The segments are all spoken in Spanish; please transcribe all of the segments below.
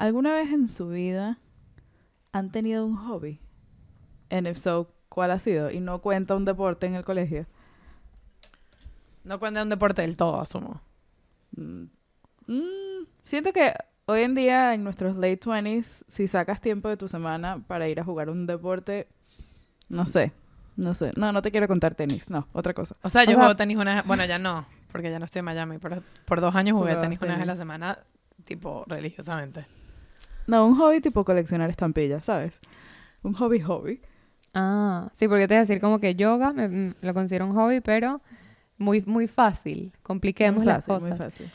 ¿Alguna vez en su vida han tenido un hobby? And if so, ¿cuál ha sido? Y no cuenta un deporte en el colegio. No cuenta un deporte del todo, asumo. Mm, mm, siento que hoy en día, en nuestros late 20s, si sacas tiempo de tu semana para ir a jugar un deporte, no sé, no sé. No, no te quiero contar tenis, no, otra cosa. O sea, yo O sea- juego tenis una vez, bueno, ya no, porque ya no estoy en Miami, pero por dos años jugué Jugabas tenis una vez a la tenis. semana, tipo, religiosamente. No, un hobby tipo coleccionar estampillas, ¿sabes? Un hobby hobby. Ah, sí, porque te iba a decir como que yoga me- mm, lo considero un hobby, pero muy, muy fácil. Compliquemos Muy las muy cosas. fácil.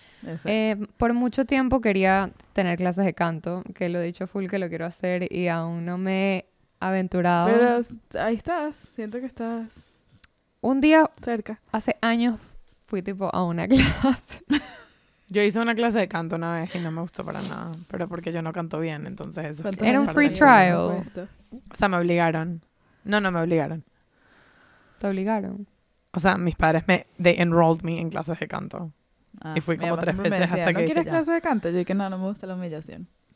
Eh, por mucho tiempo quería tener clases de canto, que lo he dicho full que lo quiero hacer y aún no me he aventurado. Pero ahí estás, siento que estás Un día, cerca. hace años, fui tipo a una clase. Yo hice una clase de canto una vez y no me gustó para nada, pero porque yo no canto bien, entonces eso. ¿Cuántos Era un free trial. fue? O sea, me obligaron. No, no me obligaron. Te obligaron. O sea, mis padres me, they enrolled me en clases de canto. Ah, Y fui como tres veces decía, hasta ¿No que quieres dije, ya". clase de canto? Yo dije, no, no me gusta la humillación.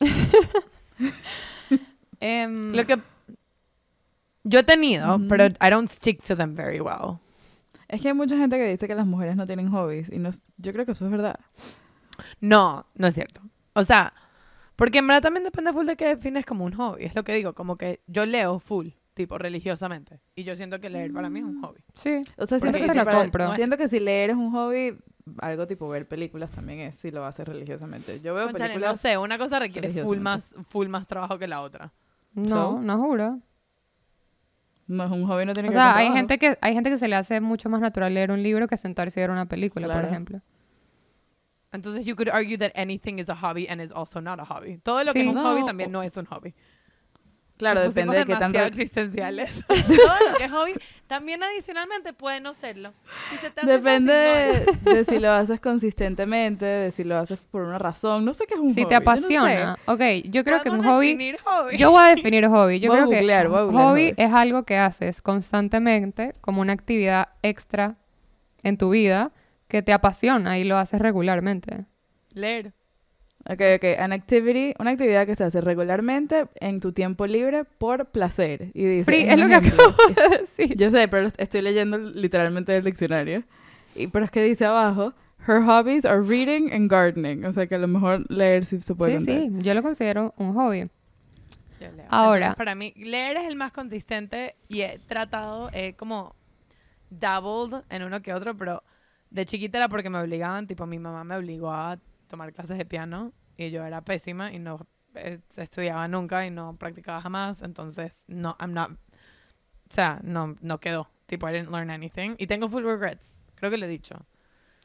Em, Lo que yo he tenido, Ujú. pero I don't stick to them very well. Es que hay mucha gente que dice que las mujeres no tienen hobbies y no, yo creo que eso es verdad. No, no es cierto. O sea, porque en verdad también depende full de qué defines como un hobby. Es lo que digo, como que yo leo full, tipo religiosamente. Y yo siento que leer para mí es un hobby. sí. O sea, siento que, si lo para- compro. siento que si leer es un hobby, algo tipo ver películas también es, si lo haces religiosamente. Yo veo Cónchale, películas... no sé, una cosa requiere full más, full más trabajo que la otra. No, So? no juro. No es un hobby, no tiene O que ver sea, con hay trabajo. gente que hay gente que se le hace mucho más natural leer un libro que sentarse y ver una película, por Claro. ejemplo. Entonces, you could argue that anything is a hobby and is also not a hobby. Todo lo que Sí. es un No, hobby también no es un hobby. Claro, Nos depende de qué tanto... existenciales. Todo lo que es hobby también adicionalmente puede no serlo. Si se te hace Depende fácil, no de, si lo haces consistentemente, de si lo haces por una razón. No sé qué es un Si hobby. te yo no sé. apasiona. ok, yo creo que un hobby... definir hobby. Yo voy a definir hobby. Yo Voy a creo googlear, que voy a googlear hobby hobby. es algo que haces constantemente como una actividad extra en tu vida que te apasiona y lo haces regularmente. Leer. Ok, ok. An activity, una actividad que se hace regularmente en tu tiempo libre por placer. Y dice, Free, es lo que acabo de decir. Yo sé, pero estoy leyendo literalmente del diccionario. Y, pero es que dice abajo, her hobbies are reading and gardening. O sea que a lo mejor leer sí se puede Sí, contar. sí, yo lo considero un hobby. Yo leo. Ahora. Entonces, para mí, leer es el más consistente y he tratado, he como dabbled en uno que otro, pero de chiquita era porque me obligaban, tipo mi mamá me obligó a tomar clases de piano y yo era pésima y no eh, estudiaba nunca y no practicaba jamás, entonces no, I'm not, o sea, no, no quedó, tipo I didn't learn anything y tengo full regrets, creo que lo he dicho.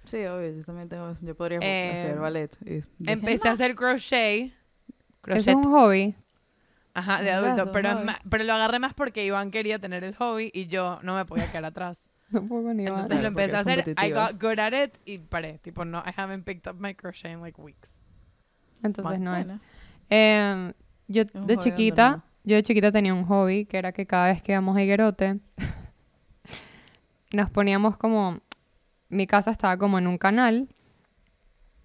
Sí, obvio. Yo también tengo eso. Yo podría Eh, hacer ballet. Y dije, Empecé "No". a hacer crochet, crochet, es un hobby. ajá, de adulto, pero, pero lo agarré más porque Iván quería tener el hobby y yo no me podía quedar atrás. No puedo ni Entonces lo empecé a hacer, I got good at it y paré. Tipo, no, I haven't picked up my crochet in like weeks. Entonces no es. Em, yo un de chiquita, yo de chiquita tenía un hobby que era que cada vez que íbamos a Higuerote nos poníamos como mi casa estaba como en un canal.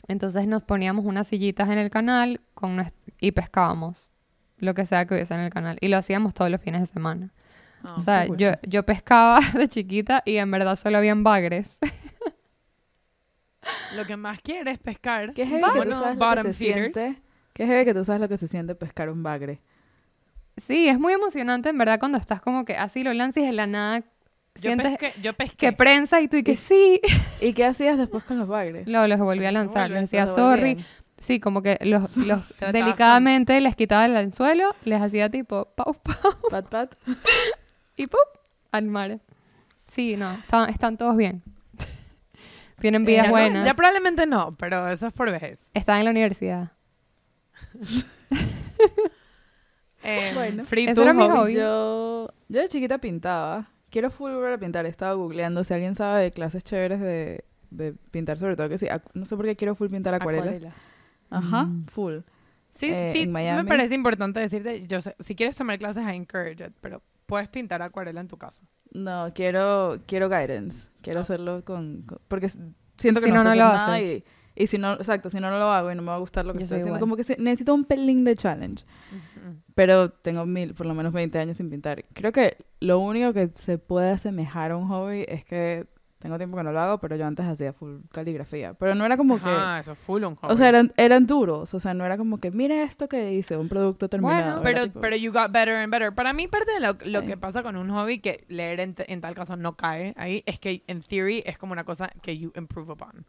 Entonces nos poníamos unas sillitas en el canal con y pescábamos lo que sea que hubiese en el canal y lo hacíamos todos los fines de semana. Ah, o sea, yo, yo pescaba de chiquita y en verdad solo habían bagres. Lo que más quiere es pescar. Qué heavy que tú Bueno, sabes lo que bottom se siente. Qué heavy que tú sabes lo que se siente pescar un bagre. Sí, es muy emocionante en verdad cuando estás como que así lo lanzas de la nada Yo sientes pesqué, yo pesqué. que prensa y tú y que sí. ¿Y qué hacías después con los bagres? Luego los volví a lanzar, les decía sorry. Sí, como que los, los delicadamente les quitaba el anzuelo, les hacía tipo pau pau Pat, pat. Y pum al mar. Sí, no, están, están todos bien. Tienen vidas ya, no- buenas. ya probablemente no, pero eso es por vejez. Están en la universidad. Eh, Bueno, free eso era mi hobby. Yo, yo de chiquita pintaba. Quiero full volver a pintar. Estaba googleando si alguien sabe de clases chéveres de, de pintar, sobre todo que sí. No sé por qué quiero full pintar acuarelas. Acuarelas. Ajá, Mm. full. Sí, Eh, sí, en sí me parece importante decirte, yo sé, si quieres tomar clases, I encourage it, pero puedes pintar acuarela en tu casa. No, quiero, quiero guidance. Quiero hacerlo con, con- Porque s- siento que Si no, no, sé no hacer lo nada haces. y, Y si no, exacto, si no, no lo hago y no me va a gustar lo que Yo estoy soy haciendo, igual. como que se- necesito un pelín de challenge. Pero tengo mil, por lo menos 20 años sin pintar. Creo que lo único que se puede asemejar a un hobby es que tengo tiempo que no lo hago, pero yo antes hacía full caligrafía. Pero no era como Ajá, eso es full un que... hobby. O sea, eran, eran duros. O sea, no era como que, mira esto que hice, un producto terminado. Bueno, pero, tipo- pero you got better and better. Para mí, parte de lo, lo Sí. que pasa con un hobby que leer en, t- en tal caso no cae ahí es que, en theory, es como una cosa que you improve upon.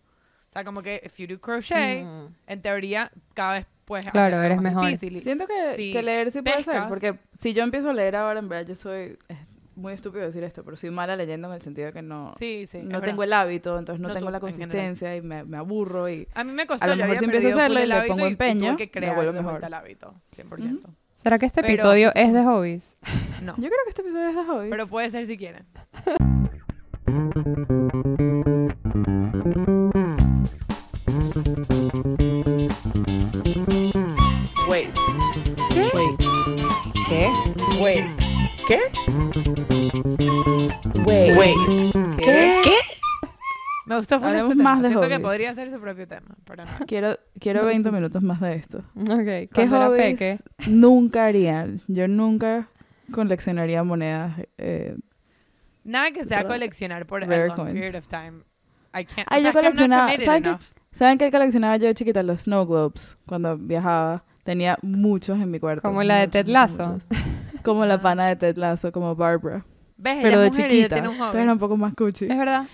O sea, como que if you do crochet, Mm. en teoría, cada vez puedes Claro, hacerlo eres más mejor. difícil. Siento que, si que leer sí puede ser, pescas- porque si yo empiezo a leer ahora, en verdad yo soy, es muy estúpido decir esto, pero soy mala leyendo en el sentido de que no, Sí, sí. no tengo verdad. el hábito, entonces no, No tengo tú, la consistencia y me, me aburro y... A mí me costó. A lo yo mejor si empiezo a hacerlo y el le hábito pongo y- y empeño, que me crear vuelvo de vuelta mejor. el hábito, 100%. ¿Será que este Pero- episodio es de hobbies? No. Yo creo que este episodio es de hobbies. Pero puede ser si quieren. Wait. Wait. ¿Qué? Wait. ¿Qué? Wait. Wait. ¿Qué? Me gustó Hablemos este tema. más de Siento que podría ser su propio tema, pero no. Quiero, quiero 20 minutos más de esto. Ok. ¿Qué ¿Cuándo era hobbies peque? nunca harían? Yo nunca coleccionaría monedas. Eh, Nada que sea Pero- coleccionar por a rare long coins. period of time. I can't. Ay, sea, yo es que I'm not coleccionaba- committed ¿saben qué? enough. ¿Saben qué coleccionaba yo de chiquita? Los snow globes. Cuando viajaba. Tenía muchos en mi cuarto. Como la de Muchos, Ted muchos, Lasso. muchos. Como la pana de Ted Lasso, como Barbara. ¿Ves? Pero de y chiquita. Entonces era un poco más cuchi. Es verdad.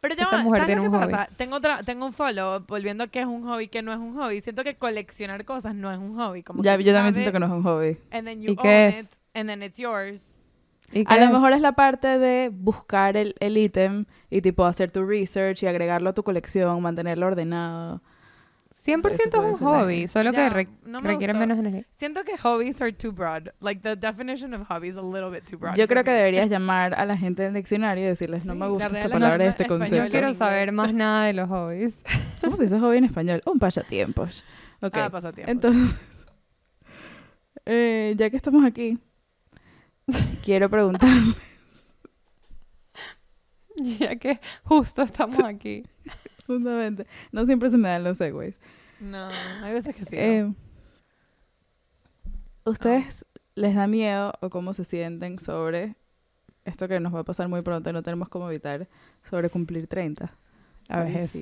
Pero ya Esa mujer ¿sabes tiene lo que un hobby. pasa? Tengo, otra, tengo un follow, volviendo a qué es un hobby, que no es un hobby. Siento que coleccionar cosas no es un hobby. Como Ya, que yo también have siento it, que no es un hobby. And then ¿Y you qué own es? it, and then it's yours. ¿Y A lo es? mejor es la parte de buscar el el ítem y tipo hacer tu research y agregarlo a tu colección, mantenerlo ordenado. 100% es un ser. hobby, solo que re- no me requiere gustó. menos energía. Siento que hobbies are too broad. Like the definition of hobby is a little bit too broad. Yo creo que deberías llamar a la gente del diccionario y decirles, no Sí, me gusta esta palabra Academia este concepto. No quiero saber más nada de los hobbies. ¿Cómo se dice hobby en español? Un pasatiempos. Ok. Ah, pasatiempo. Entonces, eh, ya que estamos aquí, quiero preguntar. ya que justo estamos aquí. Justamente. No siempre se me dan los segways. No, hay veces que sí. ¿no? Eh, ¿Ustedes les da miedo o cómo se sienten sobre esto que nos va a pasar muy pronto y no tenemos cómo evitar, sobre cumplir 30? La vejez.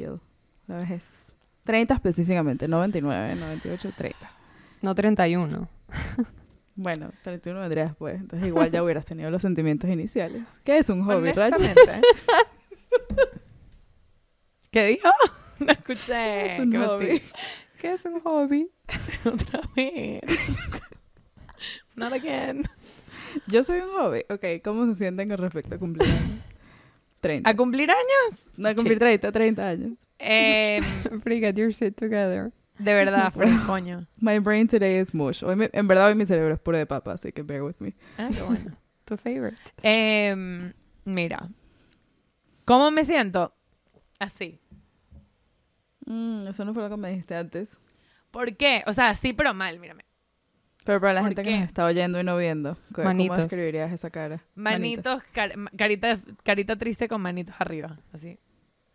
La vejez. 30 específicamente, no 29, 98, 30. No 31. Bueno, 31 vendría después, entonces igual ya hubieras tenido los sentimientos iniciales. ¿Qué es un hobby? Honestamente. ¿Qué dijo? No escuché. Es un ¿Qué hobby. ¿Qué es un hobby? Otra vez. Not again. Yo soy un hobby. Ok, ¿cómo se sienten con respecto a cumplir años? 30. ¿A cumplir años? No, cumplir 30, 30 años. Eh, Free, get your shit together. de verdad, Fred, coño. My brain today is mush. Hoy me- en verdad hoy mi cerebro es puro de papa, así que bear with me. Ah, qué bueno. Tu favorite. Em, mira. ¿Cómo me siento? Así. Mm, eso no fue lo que me dijiste antes. ¿Por qué? O sea, sí, pero mal, mírame. Pero para la ¿Por gente qué? que nos está oyendo y no viendo, ¿cómo Manitos. describirías esa cara? Manitos, car- ma- carita, carita triste con manitos arriba. Así.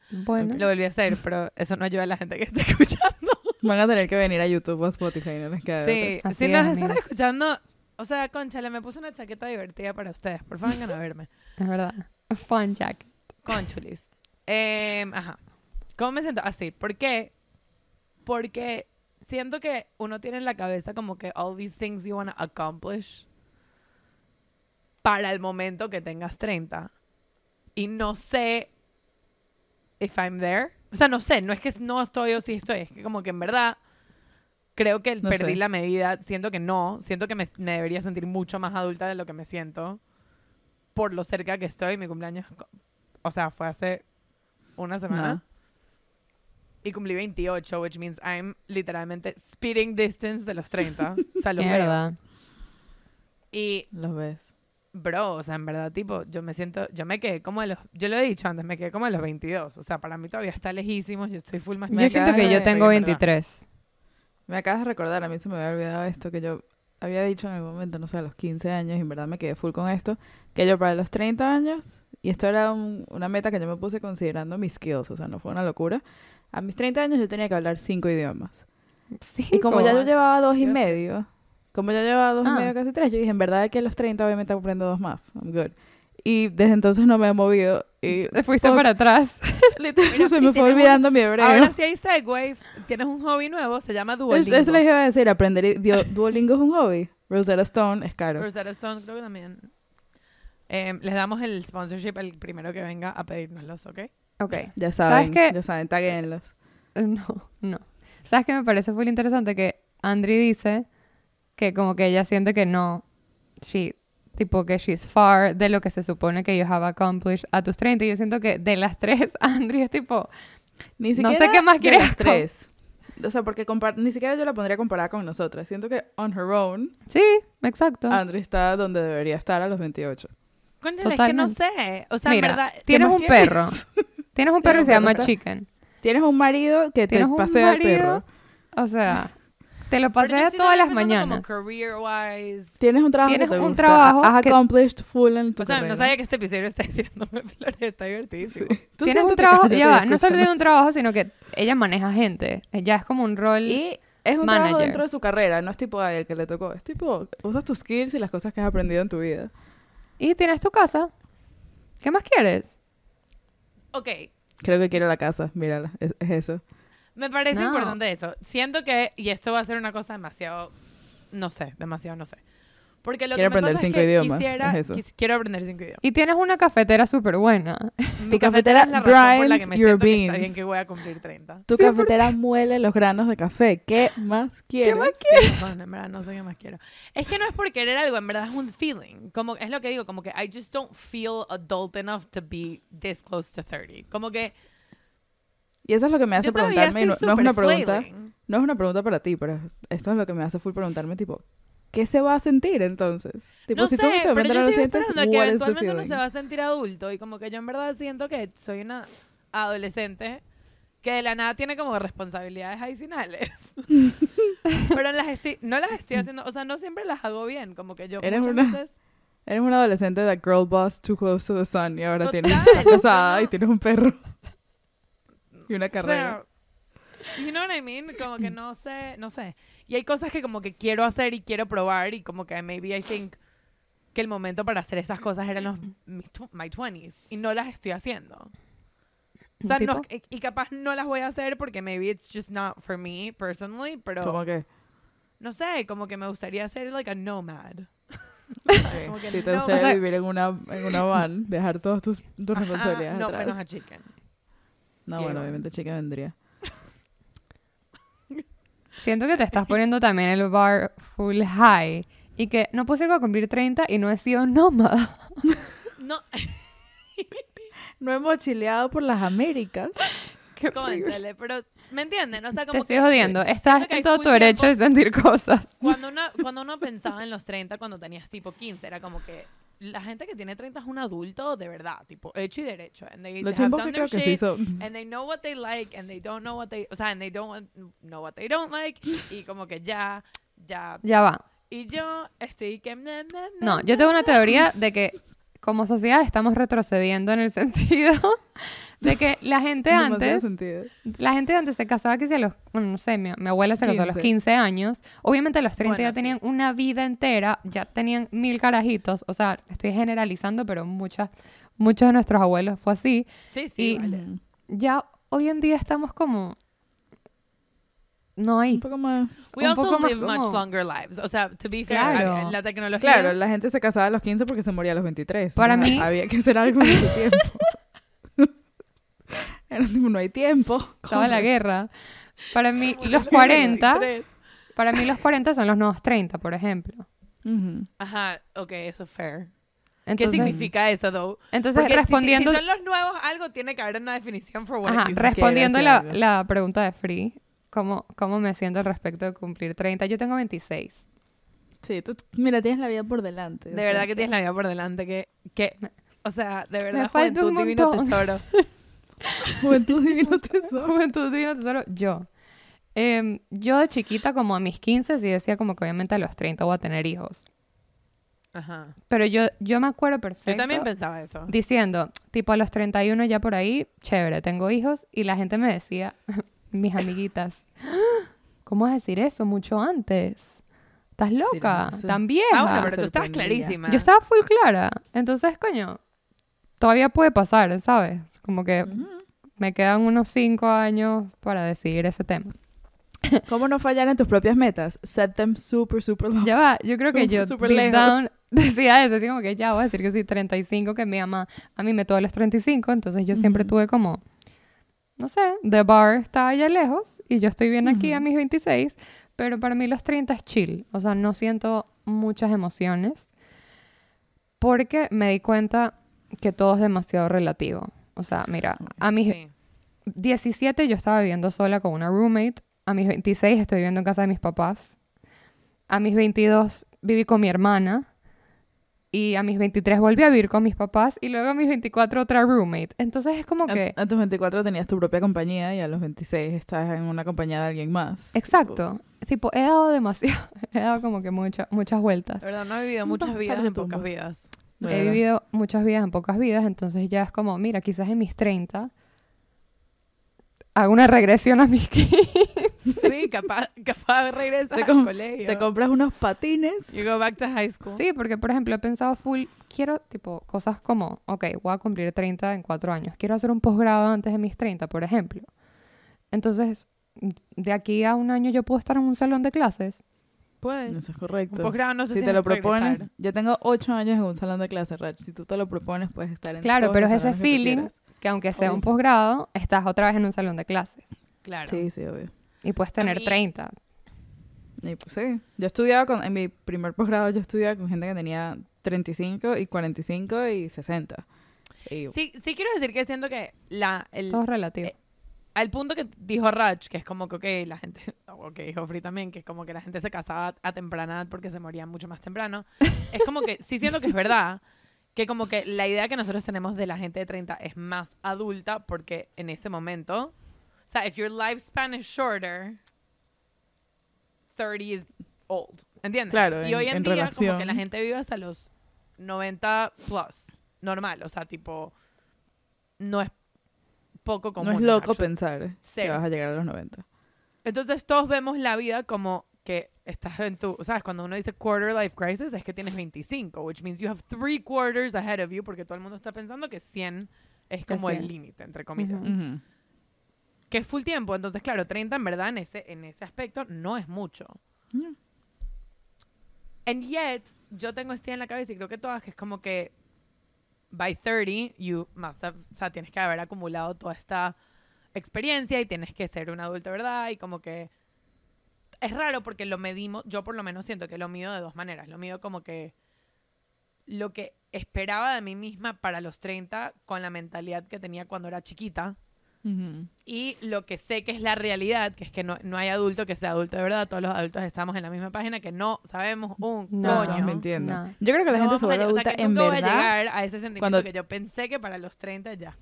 Bueno. Lo volví a hacer, pero eso no ayuda a la gente que está escuchando. Van a tener que venir a YouTube o a Spotify, no les queda Sí, si es, nos están amigos. escuchando, o sea, conchale, me puse una chaqueta divertida para ustedes. Por favor, vengan a verme. Es verdad. A fun jacket. Conchulis. Em, ajá. ¿Cómo me siento? Así. ¿Por qué? Porque siento que uno tiene en la cabeza como que all these things you want to accomplish para el momento que tengas 30. Y no sé if I'm there. O sea, no sé, no es que no estoy o sí estoy, es que como que en verdad creo que No perdí sé. la medida. Siento que no, siento que me, me debería sentir mucho más adulta de lo que me siento por lo cerca que estoy. Mi cumpleaños, o sea, fue hace una semana. No. Y cumplí 28, which means I'm literalmente speeding distance de los 30. o sea, los veo. verdad. Y, Los ves. bro, o sea, en verdad, tipo, yo me siento, yo me quedé como a los, yo lo he dicho antes, me quedé como a los 22. O sea, para mí todavía está lejísimo, yo estoy full más Yo siento que de- yo tengo en verdad. 23. Me acabas de recordar, a mí se me había olvidado esto que yo había dicho en el momento, no sé, a los 15 años, y en verdad me quedé full con esto, que yo para los 30 años y esto era un- una meta que yo me puse considerando mis skills, o sea, no fue una locura. A mis 30 años yo tenía que hablar cinco idiomas. Y como ya yo llevaba dos y medio, como ya llevaba dos y Ah. medio, casi tres, yo dije, en verdad que a los 30 obviamente aprendo dos más. I'm good. Y desde entonces no me he movido. Y Te fuiste para atrás. literalmente se y me fue olvidando mi hebreo. Ahora sí hay segue. Tienes un hobby nuevo, se llama Duolingo. Eso les iba a decir, aprender Duolingo es un hobby. Rosetta Stone es caro. Rosetta Stone creo que también. Eh, les damos el sponsorship el primero que venga a pedírnoslos, ¿ok? Ok. Ya ¿Sabes saben, qué? ya saben, taguenlos. No, no. ¿Sabes qué me parece muy interesante? Que Andri dice que como que ella siente que no, she, tipo que she's far de lo que se supone que you have accomplished a tus 30. Y yo siento que de las tres, Andri es tipo, Ni No sé siquiera qué más de quieres las con- tres. O sea, porque ni siquiera yo la pondría comparada con nosotras. Siento que on her own, sí, exacto. Andrew está donde debería estar a los 28. Conchale, es que no sé. O sea, Mira, en verdad. tienes un quieres? perro. Tienes un perro y se llama perro, Chicken. Tienes un marido que te Tienes un pasea el marido, perro. O sea, te lo paseas sí todas las mañanas. Como career wise. Tienes un trabajo Tienes que te un gusta. trabajo Has que- accomplished full en tu O sea, carrera. no sabía que este episodio está tirándome flores. Está divertidísimo. Sí. Tú Tienes un trabajo, ya y va, no solo tiene un trabajo, sino que ella maneja gente. Ya es como un rol. Y es un trabajo Manager. dentro de su carrera. No es tipo ay, el que le tocó. Es tipo, usas tus skills y las cosas que has aprendido en tu vida. Y tienes tu casa. ¿Qué más quieres? Ok. Creo que quiere la casa. Mírala. Es, es eso. Me parece No. importante eso. Siento que, y esto va a ser una cosa demasiado, no sé, demasiado no sé. Porque lo Quiere que me aprender pasa cinco es que idiomas, quisiera, es quis- quiero aprender cinco idiomas. Y tienes una cafetera súper buena. Mi Tu cafetera cafetera es la razón por la que grinds me your siento que está beans. bien que voy a cumplir 30. Tu cafetera muele los granos de café. ¿Qué más quieres? más Sí, perdón, en verdad, no sé qué más quiero. Es que no es por querer algo, en verdad es un feeling. Como, es lo que digo, como que I just don't feel adult enough to be this close to 30. Como que Y eso es lo que me hace preguntarme. No, no es una pregunta. flailing. No es una pregunta para ti, pero esto es lo que me hace full preguntarme, tipo, ¿qué se va a sentir entonces? Tipo, no si sé, tú pero yo lo sientes, que eventualmente uno se va a sentir adulto y como que yo en verdad siento que soy una adolescente que de la nada tiene como responsabilidades adicionales. pero las estoy, no las estoy haciendo, o sea, no siempre las hago bien, como que yo Eres muchas una- veces Eres una adolescente de girl boss too close to the sun y ahora tienes estás casada no. y tienes un perro y una O sea, carrera. you know what I mean? Como que no sé, no sé. Y hay cosas que como que quiero hacer y quiero probar y como que maybe I think que el momento para hacer esas cosas eran los mis my 20s y no las estoy haciendo. O sea, no- y, capaz no las voy a hacer porque maybe it's just not for me personally, pero ¿Cómo que? no sé, como que me gustaría ser like a nomad. Como que Si te no- gustaría O sea- vivir en una, en una van, dejar todas tus, tus Ajá, responsabilidades no, atrás. menos a chicken. No, Yeah, bueno, bueno. obviamente chica vendría. Siento que te estás poniendo también el bar full high. Y que no puedo a cumplir 30 y no he sido nómada. No, No hemos chileado por las Américas. Qué pero ¿me entienden? O sea, Te como estoy que jodiendo. Estás en todo tu derecho de sentir cosas. cuando uno, cuando uno pensaba en los 30, cuando tenías tipo 15, era como que la gente que tiene 30 es un adulto de verdad, tipo hecho y derecho. And they Los have tiempos done their creo que sí shit, son... And they know what they like and they don't know what they, o sea, and they don't want- know what they don't like y como que ya, ya. Ya va. Y yo estoy que... na, na, na, No, yo tengo una na. teoría de que como sociedad estamos retrocediendo en el sentido de que la gente antes, la gente antes se casaba que a los, bueno, no sé, mi, mi abuela se casó a los 15. 15 años. Obviamente a los 30 Bueno, ya sí. tenían una vida entera, ya tenían mil carajitos. O sea, estoy generalizando, pero muchas, muchos de nuestros abuelos fue así. Sí, sí, y- vale. Ya hoy en día estamos como... No hay. Un poco más... We un also poco más live much como- longer lives. O sea, to be fair, Claro. la tecnología... Claro, la gente se casaba a los 15 porque se moría a los 23. Para O sea, mí- Había que hacer algo en ese tiempo. Era tipo, no hay tiempo. Estaba la guerra. Para mí, los los 40, 23. para mí los 40 son los nuevos 30, por ejemplo. Ujú. Ajá, ok, eso es fair. ¿Qué Entonces, significa eso, though? entonces Porque si- respondiendo, Si, son los nuevos, algo tiene que haber una definición for what ajá, respondiendo la, la pregunta de Free, ¿cómo, ¿cómo me siento al respecto de cumplir 30? Yo tengo 26. Sí, tú, mira, tienes la vida por delante. De verdad que tienes la vida por delante, que, que o sea, de verdad, falta juventud un divino tesoro. Juventud divino tesoro. Juventud Divino Tesoro, yo. Em, yo de chiquita, como a mis 15, sí decía como que obviamente a los 30 voy a tener hijos. Ajá. Pero yo, yo me acuerdo perfecto. Yo también pensaba eso. diciendo, tipo a los 31 ya por ahí, chévere, tengo hijos. Y la gente me decía, mis amiguitas, ¿cómo vas a decir eso mucho antes? ¿Estás loca? sí. ¿Tan vieja? Ah, bueno, pero tú estabas clarísima. Yo estaba full clara. Entonces, coño, todavía puede pasar, ¿sabes? Como que Ujú. me quedan unos 5 años para decidir ese tema. ¿Cómo no fallar en tus propias metas? Set them super, super low. Ya va, yo creo que Súper, yo súper deep lejos. down decía eso, así como que ya voy a decir que sí, 35, que mi mamá a mí me tuvo a los 35, entonces yo siempre Ujú. tuve como, no sé, the bar está allá lejos y yo estoy bien aquí a mis 26, pero para mí los 30 es chill, o sea, no siento muchas emociones porque me di cuenta que todo es demasiado relativo. O sea, mira, a mis Sí. 17 yo estaba viviendo sola con una roommate. A mis 26 estoy viviendo en casa de mis papás. A mis 22 viví con mi hermana. Y a mis 23 volví a vivir con mis papás. Y luego a mis 24 otra roommate. Entonces es como que... A, a tus 24 tenías tu propia compañía y a los 26 estás en una compañía de alguien más. Exacto. Tipo, he dado demasiado. He dado como que mucha- muchas vueltas. De verdad, no he vivido muchas vidas en pocas vidas. He vivido muchas vidas en pocas vidas. Entonces ya es como, mira, quizás en mis 30 hago una regresión a mis 15. Sí, capaz, capaz regresas Te al colegio. Te compras unos patines. You go back to high school. Sí, porque por ejemplo he pensado full, quiero tipo cosas como, ok, voy a cumplir 30 en cuatro años, quiero hacer un posgrado antes de mis 30, por ejemplo. Entonces, de aquí a un año yo puedo estar en un salón de clases. Puedes. Eso es Un correcto. posgrado no sé si si te lo es regresar. propones, yo tengo ocho años en un salón de clase, Rach. Si tú te lo propones, puedes estar en Claro, todos pero los es ese que feeling quieras. que aunque sea un posgrado, estás otra vez en un salón de clases Claro. Sí, sí, obvio. Y puedes tener mí- 30. Y pues sí, yo estudiaba con, en mi primer posgrado yo estudiaba con gente que tenía 35 y 45 y 60. Y Sí, sí quiero decir que siento que la, el, Todo es relativo. eh, al punto que dijo Raj, que es como que, ok, la gente, o que dijo Free también, que es como que la gente se casaba a temprana edad porque se moría mucho más temprano, es como que, sí siento que es verdad, que como que la idea que nosotros tenemos de la gente de 30 es más adulta porque en ese momento, o sea, if your lifespan is shorter, 30 is old, ¿entiendes? Claro, y en- hoy en, en día como que relación. la gente vive hasta los 90 plus, normal, o sea, tipo, no es poco común. no es loco actually. pensar que Cero. vas a llegar a los 90. Entonces todos vemos la vida como que estás en tu, ¿sabes? Cuando uno dice quarter life crisis es que tienes 25, which means you have three quarters ahead of you porque todo el mundo está pensando que 100 es Que como el 100. límite, entre comillas. Ujú. Ujú. Que es full tiempo, entonces claro, 30 en verdad en ese, en ese aspecto no es mucho. Yeah. And yet, yo tengo este en la cabeza y creo que todas que es como que by 30 you must have, o sea, tienes que haber acumulado toda esta experiencia y tienes que ser un adulto, ¿verdad? Y como que es raro porque lo medimos, yo por lo menos siento que lo mido de dos maneras. Lo mido como que lo que esperaba de mí misma para los 30 con la mentalidad que tenía cuando era chiquita Y lo que sé que es la realidad, que es que no, no hay adulto que sea adulto de verdad, todos los adultos estamos en la misma página, que no sabemos un No. Coño. mintiendo. No. Yo creo que la No gente se vuelve lle- o sea, adulta que en nunca voy a verdad. llegar a ese sentimiento cuando- que yo pensé que para los 30 ya.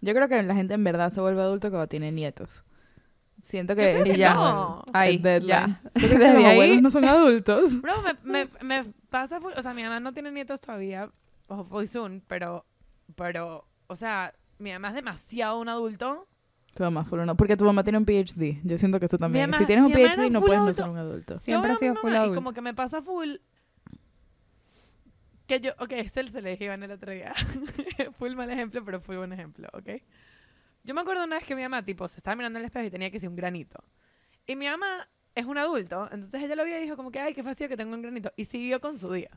Yo creo que la gente en verdad se vuelve adulto cuando tiene nietos. Siento Yo que creo ya. el- Ahí, ya. Yo creo que Desde los ahí- abuelos no son adultos. Bro, me, me, me pasa, full- o sea, mi mamá no tiene nietos todavía, hopefully soon, pero, pero, o sea, mi mamá es demasiado un adulto. Tu mamá full no, porque tu mamá tiene un PhD. Yo siento que eso también. mamá- si tienes un PhD no full puedes no adulto. ser un adulto. Siempre ha sido full mamá Y adulto. como que me pasa full. Que yo, ok, este se le dije a Iván el otro día. full mal ejemplo, pero fue buen ejemplo, ¿ok? Yo me acuerdo una vez que mi mamá, tipo, se estaba mirando en el espejo y tenía que ser un granito. Y mi mamá es un adulto, entonces ella lo vio y dijo como que, ay, qué fastidio que tengo un granito. Y siguió con su día,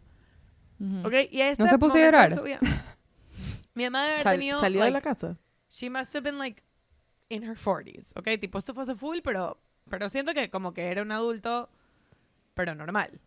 Ujú. ¿ok? Y este ¿No se puso a llorar? vida- mi mamá debe haber Sal- tenido, ¿Salió de like, la casa? she must have been like in her 40s, ¿ok? Tipo, esto fue hace full, pero, pero siento que como que era un adulto, pero normal.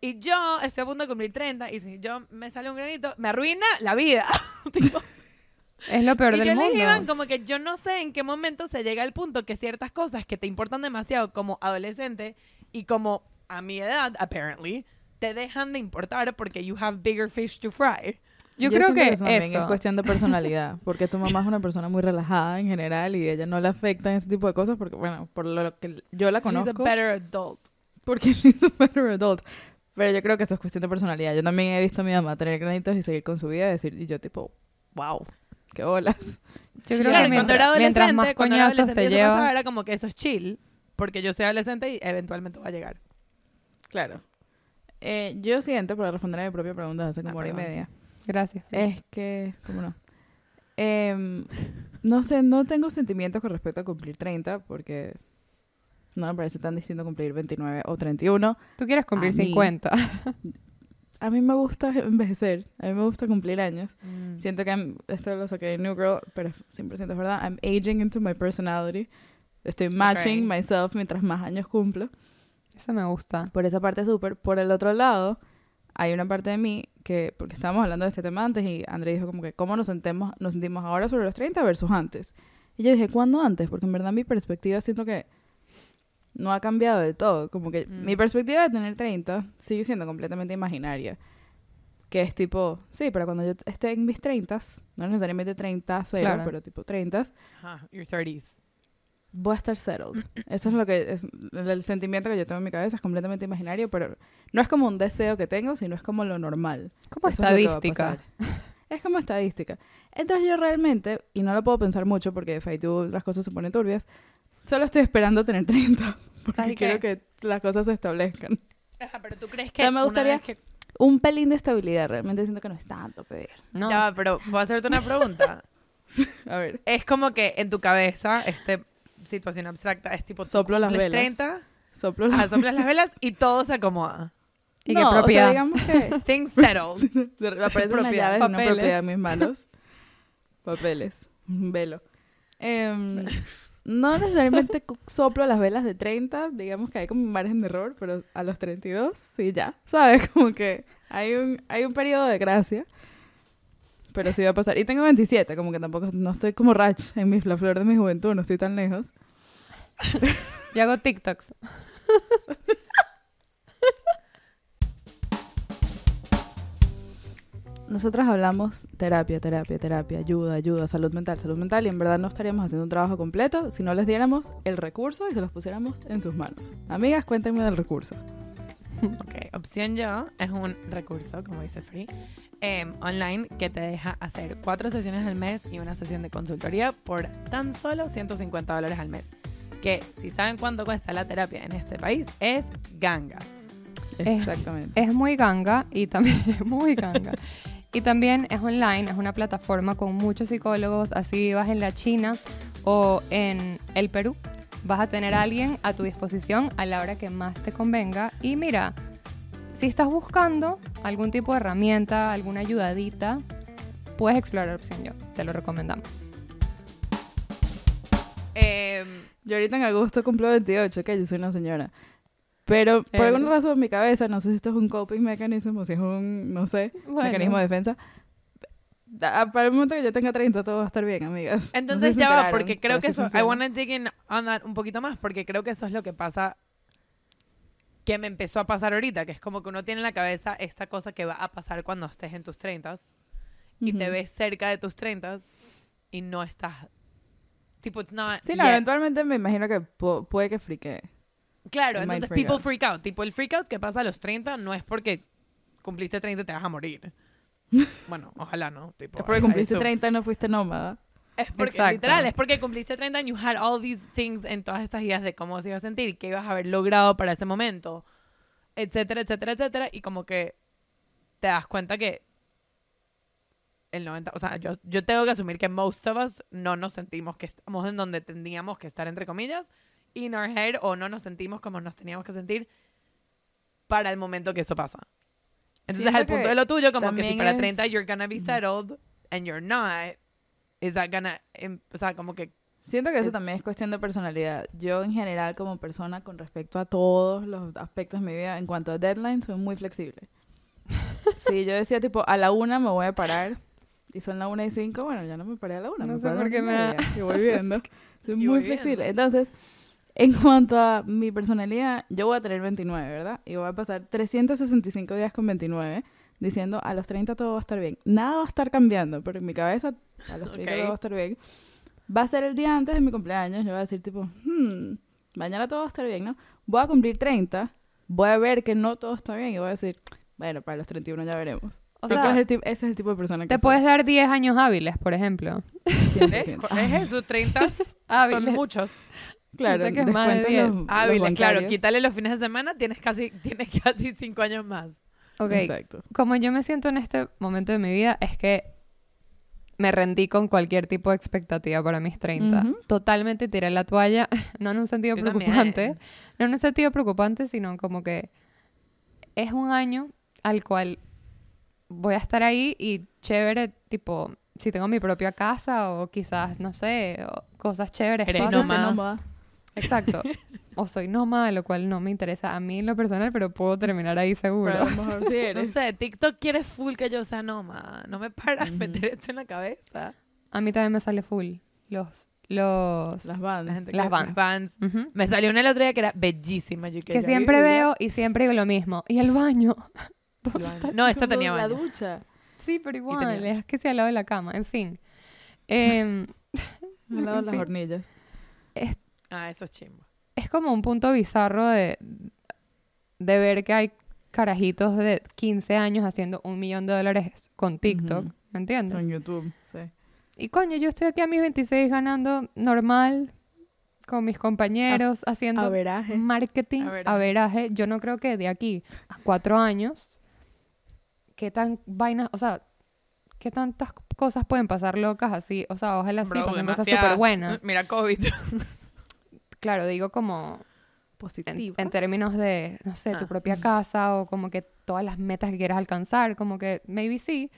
Y yo estoy a punto de cumplir 30 y si yo me sale un granito, me arruina la vida. Tipo, Es lo peor y del yo mundo. Iván, como que yo no sé en qué momento se llega al punto que ciertas cosas que te importan demasiado como adolescente y como a mi edad, apparently, te dejan de importar porque you have bigger fish to fry. Yo, creo siento que eso también eso. es cuestión de personalidad, porque tu mamá es una persona muy relajada en general y ella no le afecta ese tipo de cosas porque, bueno, por lo que yo la She's a conozco, better adult. porque she's a better adult. Pero yo creo que eso es cuestión de personalidad. Yo también he visto a mi mamá tener granitos y seguir con su vida y decir, y yo tipo, wow, qué bolas. Yo creo Claro, que cuando era mientras, mientras más cuando era coñazos adolescente te eso pasaba, llevas... era como que eso es chill, porque yo soy adolescente y eventualmente va a llegar. Claro. Eh, yo siento, para responder a mi propia pregunta hace como Ah, hora y media, Gracias. es que, ¿cómo no? Em, no sé, no tengo sentimientos con respecto a cumplir 30 porque no me parece tan distinto cumplir 29 o 31. Tú quieres cumplir a mí- 50. A mí me gusta envejecer, a mí me gusta cumplir años. Mm. Siento que I'm- esto lo saqué de New Girl, pero 100% es verdad. I'm aging into my personality. Estoy matching Ok. myself mientras más años cumplo. Eso me gusta. Por esa parte súper. Por el otro lado, hay una parte de mí que, porque estábamos hablando de este tema antes y André dijo como que cómo nos, sentemos, nos sentimos ahora sobre los 30 versus antes. Y yo dije, ¿cuándo antes? Porque en verdad mi perspectiva siento que no ha cambiado del todo. Como que Mm. mi perspectiva de tener 30 sigue siendo completamente imaginaria. Que es tipo, sí, pero cuando yo esté en mis 30, no necesariamente 30 cero, Claro. pero tipo 30, Ajá, your 30s. Voy a estar settled. Eso es lo que es el, sentimiento que yo tengo en mi cabeza, es completamente imaginario, pero no es como un deseo que tengo, sino es como lo normal. Como Eso es estadística. pasar. Es como estadística. Entonces yo realmente, y no lo puedo pensar mucho porque FITU las cosas se ponen turbias, solo estoy esperando tener 30 porque Así quiero que- las cosas se establezcan. Ajá, pero tú crees O que sea, me gustaría- que- Un pelín de estabilidad, realmente siento que no es tanto pedir. No. Ya pero puedo hacerte una pregunta. A ver, es como que en tu cabeza, este situación abstracta es tipo Soplo las velas. 30, soplo la... ajá, soplas las velas y todo se acomoda. ¿Y no, qué o sea, propiedad? digamos que Things settled. aparece una Propiedad, llave de una papeles. propiedad en mis manos. Papeles. Velo. Em, no necesariamente soplo las velas de 30, digamos que hay como un margen de error, pero a los 32, sí, ya. ¿Sabes? Como que hay un, hay un periodo de gracia. Pero sí va a pasar. Y tengo 27, como que tampoco, no estoy como Rach en mis, la flor de mi juventud, no estoy tan lejos. Yo hago TikToks. Nosotras hablamos terapia, terapia, terapia, ayuda, ayuda, salud mental, salud mental, y en verdad no estaríamos haciendo un trabajo completo si no les diéramos el recurso y se los pusiéramos en sus manos. Amigas, cuéntenme del recurso. Ok, opción yo es un recurso, como dice Free, em, online que te deja hacer cuatro sesiones al mes y una sesión de consultoría por tan solo 150 dólares al mes. Que si saben cuánto cuesta la terapia en este país, es ganga. Es- Exactamente. Es muy ganga y también es muy ganga. Y también es online, es una plataforma con muchos psicólogos, así vivas en la China o en el Perú, vas a tener a alguien a tu disposición a la hora que más te convenga. Y mira, si estás buscando algún tipo de herramienta, alguna ayudadita, puedes explorar opción yo, te lo recomendamos. Em, Yo ahorita en agosto cumplo 28, que yo soy una señora. Pero por Eh. alguna razón en mi cabeza, no sé si esto es un coping mechanism o si es un, no sé, mecanismo de defensa. da- Para el momento que yo tenga 30 todo va a estar bien, amigas. No sé Entonces si ya va, porque creo que eso, I wanna dig in on that un poquito más, porque creo que eso es lo que pasa, que me empezó a pasar ahorita, que es como que uno tiene en la cabeza esta cosa que va a pasar cuando estés en tus 30 y te Ujú. ves cerca de tus 30 y no estás, tipo, it's not Sí, no, eventualmente me imagino que pu- puede que frique. Claro, It entonces freak people out. freak out, tipo el freak out que pasa a los 30 no es porque cumpliste 30 y te vas a morir. Bueno, ojalá no. Tipo, Es porque cumpliste assume. 30 y no fuiste nómada. Es porque, Exacto. literal, es porque cumpliste 30 and you had all these things en todas estas ideas de cómo se iba a sentir, qué ibas a haber logrado para ese momento, etcétera, etcétera, etcétera, y como que te das cuenta que el 90, o sea, yo, yo tengo que asumir que most of us no nos sentimos que estamos en donde tendríamos que estar, entre comillas, in our head, o no nos sentimos como nos teníamos que sentir para el momento que eso pasa. Entonces, al punto de lo tuyo, como que si para es- 30 you're gonna be settled and you're not, is that gonna, em- o sea, como que Siento que eso Es- también es cuestión de personalidad. Yo en general como persona con respecto a todos los aspectos de mi vida en cuanto a deadlines soy muy flexible. Si yo decía tipo a la una me voy a parar y son la una y cinco, bueno ya no me paré a la una. No me sé por qué me voy viendo. Soy muy flexible. viendo. Entonces, en cuanto a mi personalidad, yo voy a tener 29, ¿verdad? Y voy a pasar 365 días con 29 diciendo a los 30 todo va a estar bien. Nada va a estar cambiando, pero en mi cabeza a los 30 Ok. todo va a estar bien. Va a ser el día antes de mi cumpleaños. Yo voy a decir tipo, hmm, mañana todo va a estar bien, ¿no? Voy a cumplir 30. voy a ver que no todo está bien y voy a decir, bueno, para los 31 ya veremos. O Creo sea, es el ese es el tipo de persona que te soy. puedes dar 10 años hábiles, por ejemplo. ¿Ves? 100%. Es eso, 30 son Hábiles. muchos. Claro, que es más de descuentan 10. los- los Hábiles, claro. bancarios. Quítale los fines de semana, tienes casi, tienes casi cinco años más. Ok, Exacto. como yo me siento en este momento de mi vida, es que me rendí con cualquier tipo de expectativa para mis 30. Ujú. Totalmente tiré la toalla, no en un sentido Yo también. preocupante, no en un sentido preocupante, sino como que es un año al cual voy a estar ahí y chévere, tipo, si tengo mi propia casa o quizás, no sé, cosas chéveres. Eres cosas- nómada. Exacto. O soy nómada, lo cual no me interesa a mí en lo personal, pero puedo terminar ahí seguro. Pero a lo mejor sí No sé, TikTok quiere full que yo sea nómada. No me para de Ujú. meter esto en la cabeza. A mí también me sale full. Los. Los. Las La bandas. gente Las. Ujú. Me salió una el otro día que era bellísima. Yo Que siempre veo y siempre digo lo mismo. ¿Y el baño? ¿Dónde está el No, esta tenía La baño. ducha. Sí, pero igual, es que sea al lado de la cama, en fin. Em, Al lado de las hornillas. es, Ah, eso es chimbo. Es como un punto bizarro de, de ver que hay carajitos de 15 años haciendo un millón de dólares con TikTok. ¿me entiendes? En YouTube, sí. Y coño, yo estoy aquí a mis 26 ganando normal, con mis compañeros, haciendo Averaje. marketing, Averaje. averaje. Yo no creo que de aquí a cuatro años, qué tan vainas, o sea, qué tantas cosas pueden pasar locas así. O sea, ojalá sí Bro, pasen cosas súper buenas. Mira, COVID. Claro, digo como en, Positivas. en términos de, no sé, tu Ah. propia casa o como que todas las metas que quieras alcanzar, como que maybe sí,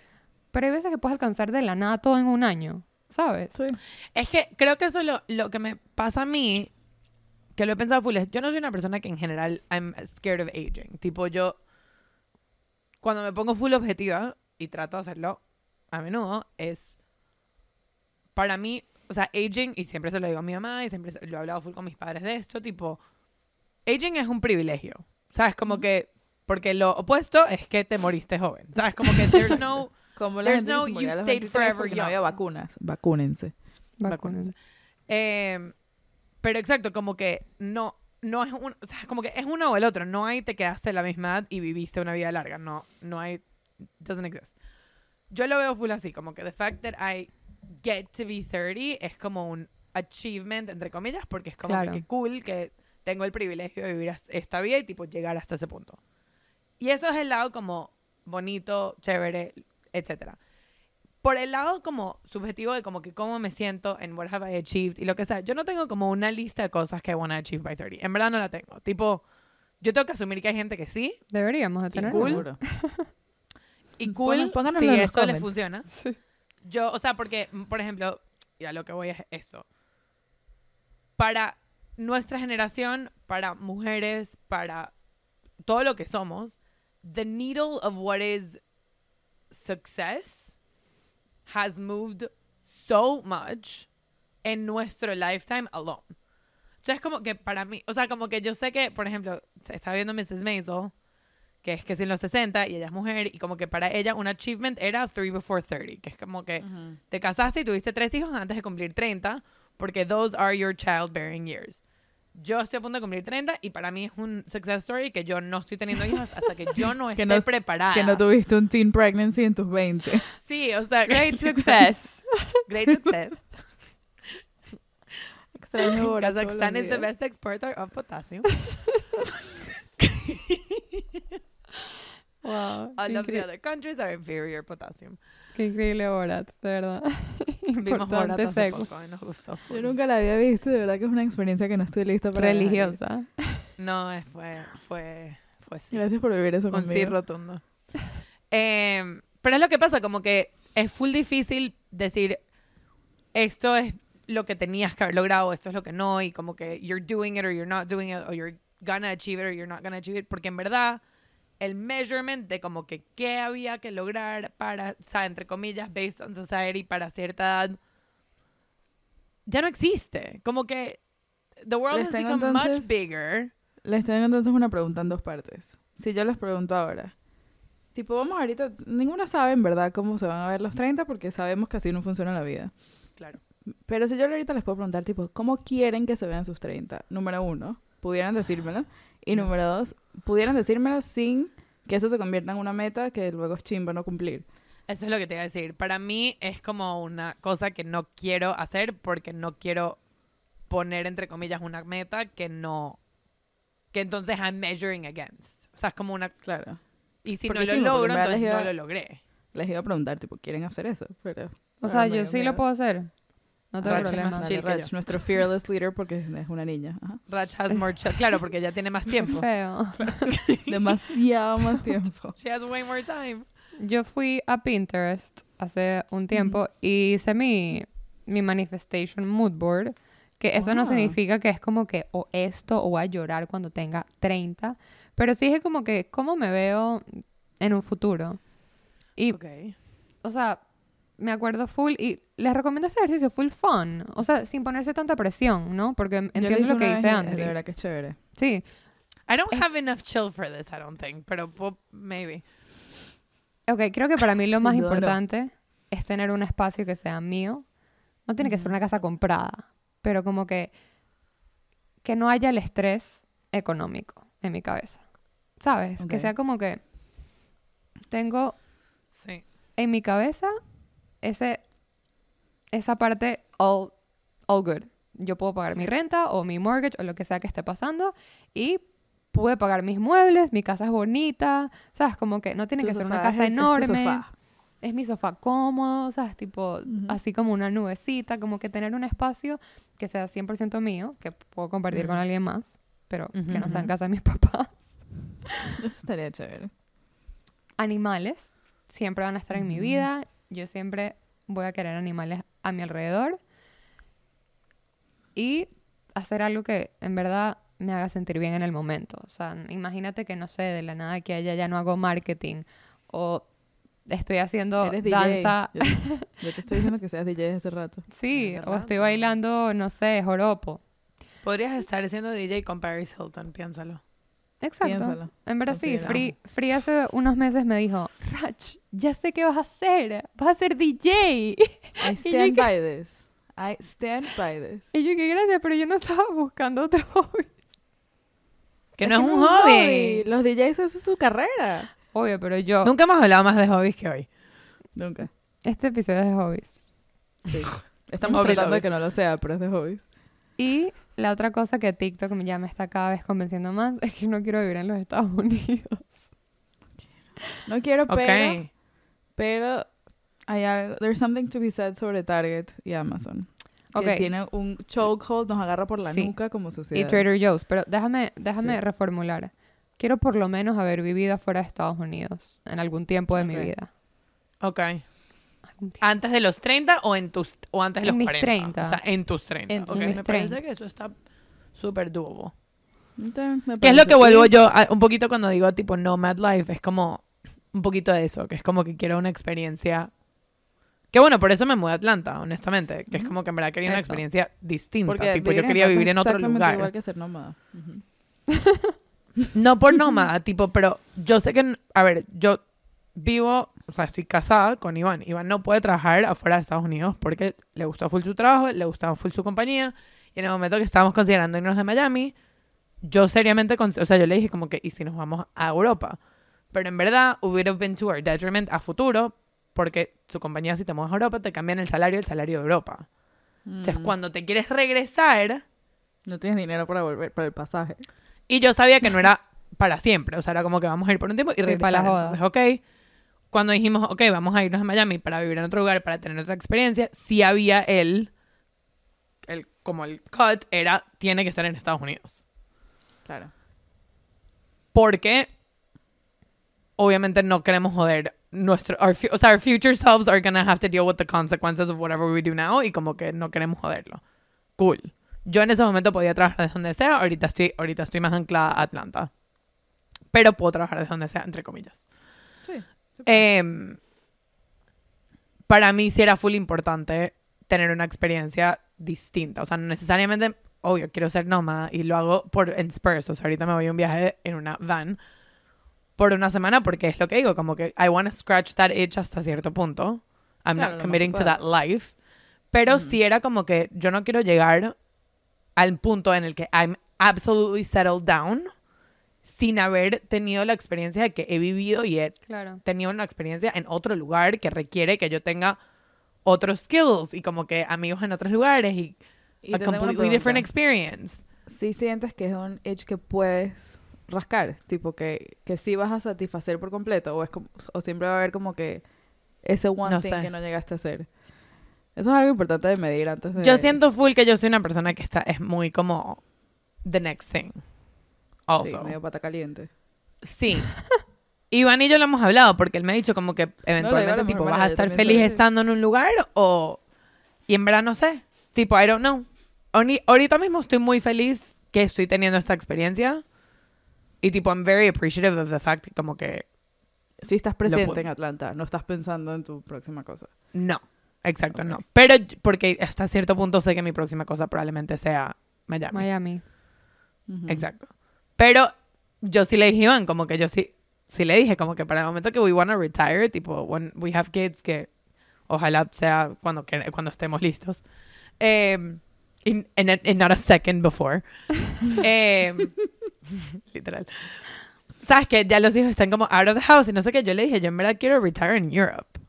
pero hay veces que puedes alcanzar de la nada todo en un año, ¿sabes? Sí. Es que creo que eso es lo, lo que me pasa a mí, que lo he pensado full, es, yo no soy una persona que en general I'm scared of aging. Tipo, yo, cuando me pongo full objetiva, y trato de hacerlo a menudo, es, para mí, o sea, aging, y siempre se lo digo a mi mamá, y siempre se- lo he hablado full con mis padres de esto, tipo, aging es un privilegio. ¿Sabes? Como que, porque lo opuesto es que te moriste joven. ¿Sabes? Como que there's no... Como la There's no you stayed 23 forever porque no young. había vacunas. Vacúnense. Vacúnense. Eh, pero exacto, como que no, no es un, o sea, como que es uno o el otro. No hay te quedaste la misma edad y viviste una vida larga. No, no hay, doesn't exist. Yo lo veo full así, como que the fact that I get to be 30 es como un achievement, entre comillas, porque es como Claro. que, cool que tengo el privilegio de vivir esta vida y tipo llegar hasta ese punto. Y eso es el lado como bonito, chévere, etcétera. Por el lado como subjetivo de como que cómo me siento en what have I achieved y lo que sea, yo no tengo como una lista de cosas que I want to achieve by 30. En verdad no la tengo. Tipo, yo tengo que asumir que hay gente que sí Deberíamos de tener cool. uno. Seguro. y cool si en los esto les funciona. Yo, o sea, porque, por ejemplo, y a lo que voy es eso. Para nuestra generación, para mujeres, para todo lo que somos, the needle of what is success has moved so much en nuestro lifetime alone. Entonces, como que para mí, o sea, como que yo sé que, por ejemplo, está viendo Mrs. Maisel, que es que es en los 60 y ella es mujer, y como que para ella un achievement era 3 before 30, que es como que te casaste y tuviste tres hijos antes de cumplir 30, porque those are your childbearing years. Yo estoy a punto de cumplir 30 y para mí es un success story que yo no estoy teniendo hijos hasta que yo no Que esté no- preparada. Que no tuviste un teen pregnancy en tus 20. Sí, o sea, Great success. great success. Extraño Kazakhstan is the best exporter of potassium. Wow. All of the other countries are inferior potassium. qué increíble Borat, de verdad. Vimos Borat Importante hace seco. poco y nos gustó. full. Yo nunca la había visto, de verdad que es una experiencia que no estoy lista para. Religiosa. No, fue, fue, fue sí. Gracias por vivir eso Un sí conmigo. rotundo. Eh, pero es lo que pasa, como que es full difícil decir esto es lo que tenías que haber logrado, esto es lo que no, y como que you're doing it or you're not doing it, or you're gonna achieve it or you're not gonna achieve it, porque en verdad el measurement de como que qué había que lograr para, o sea, entre comillas, based on society para cierta edad, ya no existe. Como que the world Les has become much entonces- bigger. Les tengo entonces una pregunta en dos partes. Si yo les pregunto ahora, tipo, vamos ahorita, ninguna sabe en verdad cómo se van a ver los 30 porque sabemos que así no funciona la vida. Claro. Pero si yo ahorita les puedo preguntar, tipo, ¿cómo quieren que se vean sus 30? Número uno, pudieran decírmelo. Y número dos, pudieran decírmelo sin que eso se convierta en una meta que luego es chimba no cumplir. Eso es lo que te iba a decir. Para mí es como una cosa que no quiero hacer porque no quiero poner entre comillas una meta que no que entonces I'm measuring against. O sea, es como una Claro. y si Porque no lo chimbo, logro, entonces les no iba- lo logré. Les iba a preguntar, tipo, ¿quieren hacer eso? Pero... O sea, yo sí lo puedo hacer. No tengo Rach es problema. más Dale, chill que Rach, yo. nuestro fearless leader porque es una niña. Ajá. Rach has more ch- claro, porque ella tiene más tiempo. Feo. Demasiado más tiempo. She has way more time. Yo fui a Pinterest hace un tiempo y hice mi, mi manifestation mood board. Que eso no Ah. significa que es como que o esto o voy a llorar cuando tenga 30. Pero sí es como que cómo me veo en un futuro. Y, Ok. o sea, me acuerdo full y les recomiendo este ejercicio full fun. O sea, sin ponerse tanta presión, ¿no? Porque lo entiendo lo que dice Andri. De verdad que es chévere. Sí. I don't Es- have enough chill for this, I don't think, pero maybe. Ok, creo que para mí lo más importante es tener un espacio que sea mío. No tiene que ser una casa comprada, pero como que que no haya el estrés económico en mi cabeza. ¿Sabes? Que sea como que tengo Sí. en mi cabeza ese esa parte all all good. Yo puedo pagar mi renta o mi mortgage o lo que sea que esté pasando y pude pagar mis muebles, mi casa es bonita, ¿sabes? Como que no tiene que ser una es casa el- es enorme sofá. es mi sofá cómodo, ¿sabes? Tipo, así como una nubecita, como que tener un espacio que sea 100% mío, que puedo compartir con alguien más, pero que no sea en casa de mis papás. Eso estaría chévere. Animales siempre van a estar en mi vida. Yo siempre voy a querer animales a mi alrededor. Y hacer algo que en verdad me haga sentir bien en el momento. O sea, imagínate que no sé, de la nada que haya ya no hago marketing o estoy haciendo Eres DJ. danza. Yo, yo te estoy diciendo que seas DJ desde hace rato. Sí, Hace o estoy bailando, no sé, joropo. Podrías estar siendo DJ con Paris Hilton, piénsalo. Exacto. Piénsalo. En verdad sí. Free, Free hace unos meses me dijo, Rach, ya sé qué vas a hacer, vas a ser DJ. I Y yo stand que- by this. I stand by this. Y yo, qué gracias, pero yo no estaba buscando otro hobby. Que no es un hobby. Los DJs hacen su carrera. Obvio, pero yo, Nunca hemos hablado más de hobbies que hoy. Nunca. este episodio es de hobbies. Sí. Estamos Hobby tratando lobby. de que no lo sea, pero es de hobbies. Y la otra cosa que TikTok ya me está cada vez convenciendo más es que no quiero vivir en los Estados Unidos. No quiero, pero, pero hay algo, there's something to be said sobre Target y Amazon. Que tiene un chokehold, nos agarra por la Sí. nuca como Y sociedad. Trader Joe's, pero déjame, déjame Sí. reformular. Quiero por lo menos haber vivido afuera de Estados Unidos en algún tiempo de mi Ok. vida. Ok. ¿Antes de los 30 o, en tus, o antes de En los mis 40? 30. O sea, en tus 30. En tus Ok, mis Me parece 30. que eso está súper doable. Entonces, ¿Qué es lo que vuelvo yo a- un poquito cuando digo tipo nomad life? Es como un poquito de eso, que es como que quiero una experiencia... Que bueno, por eso me mudé a Atlanta, honestamente. Que es como que en verdad quería una experiencia distinta. Porque tipo, yo quería vivir en otro lugar. igual que ser nómada. Ujú. No por nómada, tipo, pero yo sé que, a ver, yo vivo, o sea, estoy casada con Iván. Iván no puede trabajar afuera de Estados Unidos porque le gustó full su trabajo, le gustaba full su compañía. Y en el momento que estábamos considerando irnos de Miami, yo seriamente, cons- o sea, yo le dije como que, ¿y si nos vamos a Europa? Pero en verdad, have been to our detriment a futuro, porque su compañía, si te mueves a Europa, te cambian el salario, el salario de Europa. Entonces, Mm. cuando te quieres regresar, No tienes dinero para volver, para el pasaje. y yo sabía que no era para siempre. O sea, era como que vamos a ir por un tiempo y Sí, regresar. para la joda. Entonces, ok. Cuando dijimos, ok, vamos a irnos a Miami para vivir en otro lugar, para tener otra experiencia, sí había el, el como el cut era, tiene que estar en Estados Unidos. Claro. Porque obviamente no queremos joder nuestro, our o sea, our future selves are gonna have to deal with the consequences of whatever we do now y como que no queremos joderlo. Cool. Yo en ese momento podía trabajar desde donde sea, ahorita estoy, ahorita estoy más anclada a Atlanta. Pero puedo trabajar desde donde sea, entre comillas. Sí. Em, para mí sí era full importante tener una experiencia distinta. O sea, no necesariamente, obvio, quiero ser nómada y lo hago por en Spurs. O sea, ahorita me voy a un viaje en una van por una semana porque es lo que digo, como que I want to scratch that itch hasta cierto punto. I'm Claro, not committing que to that life. Pero Ujú. sí era como que yo no quiero llegar al punto en el que I'm absolutely settled down sin haber tenido la experiencia de que he vivido y he Claro. tenido una experiencia en otro lugar que requiere que yo tenga otros skills y como que amigos en otros lugares y, Y a completely different experience. Si sientes que es un itch que puedes rascar, tipo que, que sí vas a satisfacer por completo, o es como- o siempre va a haber como que ese one No thing sé. que no llegaste a hacer. Eso es algo importante de medir antes de. Yo siento full que yo soy una persona que está es muy como the next thing. Sí, Also. medio pata caliente. Sí. Iván y yo lo hemos hablado porque él me ha dicho como que eventualmente a mi tipo vas a estar feliz soy- estando en un lugar o y en verdad no sé. Tipo, I don't know. Oni- Ahorita mismo estoy muy feliz que estoy teniendo esta experiencia y tipo I'm very appreciative of the fact que como que Si estás presente en Atlanta, no estás pensando en tu próxima cosa. no, exacto, Ok. no. Pero porque hasta cierto punto sé que mi próxima cosa probablemente sea Miami. Miami. Ujú. Exacto. Pero yo sí le dije Iván, como que yo sí, sí le dije, como que para el momento que we wanna retire, tipo, when we have kids, que ojalá sea cuando, que- cuando estemos listos. Eh, in- not a second before. Eh, literal. Sabes que ya los hijos están como out of the house y no sé qué. Yo le dije, yo en verdad quiero retire in Europe.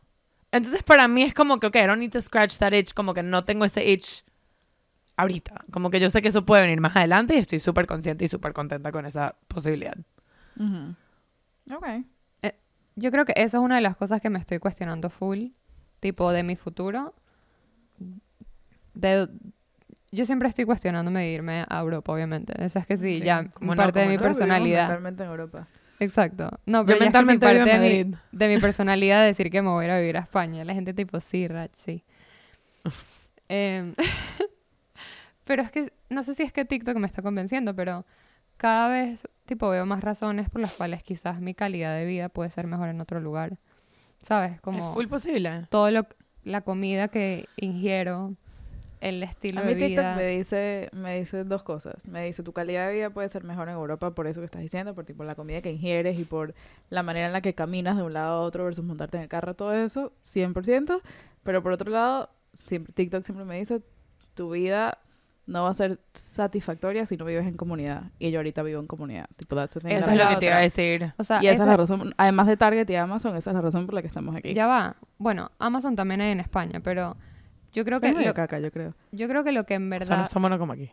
Entonces para mí es como que, ok, I don't need to scratch that itch, como que no tengo ese itch ahorita. Como que yo sé que eso puede venir más adelante y estoy súper consciente y súper contenta con esa posibilidad. Ujú. Ok. Yo creo que eso es una de las cosas que me estoy cuestionando full, tipo de mi futuro. De, yo siempre estoy cuestionándome de irme a Europa, obviamente. Esa es que sí, Sí, ya como no, parte de como mi no. Todos vivimos personalidad. mentalmente en Europa. Exacto. No, Yo pero ya es que sí, mentalmente parte en de mi, Madrid. de mi personalidad decir que me voy a ir a vivir a España. La gente tipo, sí, Rach, sí. Em, pero es que, no sé si es que TikTok me está convenciendo, pero cada vez, tipo, veo más razones por las cuales quizás mi calidad de vida puede ser mejor en otro lugar. ¿Sabes? Como Es full posible. todo lo, la comida que ingiero, el estilo A mí de TikTok vida. me dice, me dice dos cosas. Me dice, tu calidad de vida puede ser mejor en Europa por eso que estás diciendo, por tipo la comida que ingieres y por la manera en la que caminas de un lado a otro versus montarte en el carro, todo eso, 100%. Pero por otro lado, siempre, TikTok siempre me dice, tu vida no va a ser satisfactoria si no vives en comunidad. Y yo ahorita vivo en comunidad. Tipo, that's the thing. Eso es lo que te iba a decir. O sea, y esa esa- es la razón, además de Target y Amazon, esa es la razón por la que estamos aquí. ya va. Bueno, Amazon también hay en España, pero yo creo que Es medio lo, caca, yo creo. yo creo que lo que en O sea, verdad no somos no como aquí.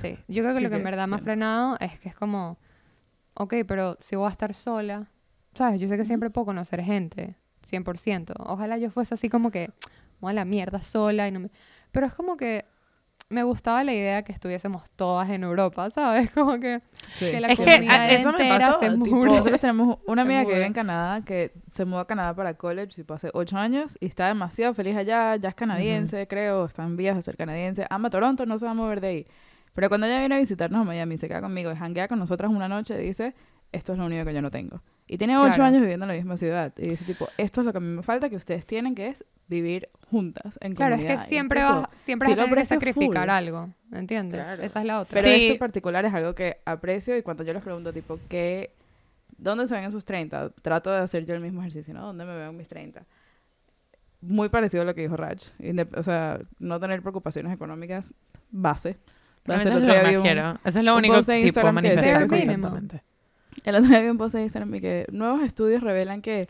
Sí, yo creo que lo que en verdad me ha frenado es que es como, ok, pero si voy a estar sola, ¿sabes? Yo sé que siempre puedo conocer gente, 100%. Ojalá yo fuese así como que, voy a la mierda sola y no me... Pero es como que me gustaba la idea que estuviésemos todas en Europa, ¿sabes? Como que, Sí. que la Es que, comunidad a- eso me pasó, se tipo. Nosotros tenemos una amiga que vive en Canadá que se mudó a Canadá para college tipo hace ocho años y está demasiado feliz allá, ya es canadiense, creo, está en vías de ser canadiense, ama Toronto, no se va a mover de ahí. Pero cuando ella viene a visitarnos a Miami, se queda conmigo y janguea con nosotras una noche y dice, esto es lo único que yo no tengo. Y tiene ocho Claro. años viviendo en la misma ciudad. Y dice tipo, esto es lo que a mí me falta que ustedes tienen, que es vivir juntas, en Claro, es comunidad. que Y siempre tipo, vas, siempre sí vas a lo tener que sacrificar full. algo, ¿entiendes? Claro. Esa es la otra. Pero Sí. esto en particular es algo que aprecio y cuando yo les pregunto, tipo, ¿qué, ¿dónde se ven en sus 30? Trato de hacer yo el mismo ejercicio, ¿no? ¿Dónde me veo en mis 30? Muy parecido a lo que dijo Raj. Indep- o sea, no tener preocupaciones económicas, base. Eso es lo que un- quiero. Eso es lo único que sí puedo que manifestar. El otro día vi un post en Instagram y que nuevos estudios revelan que,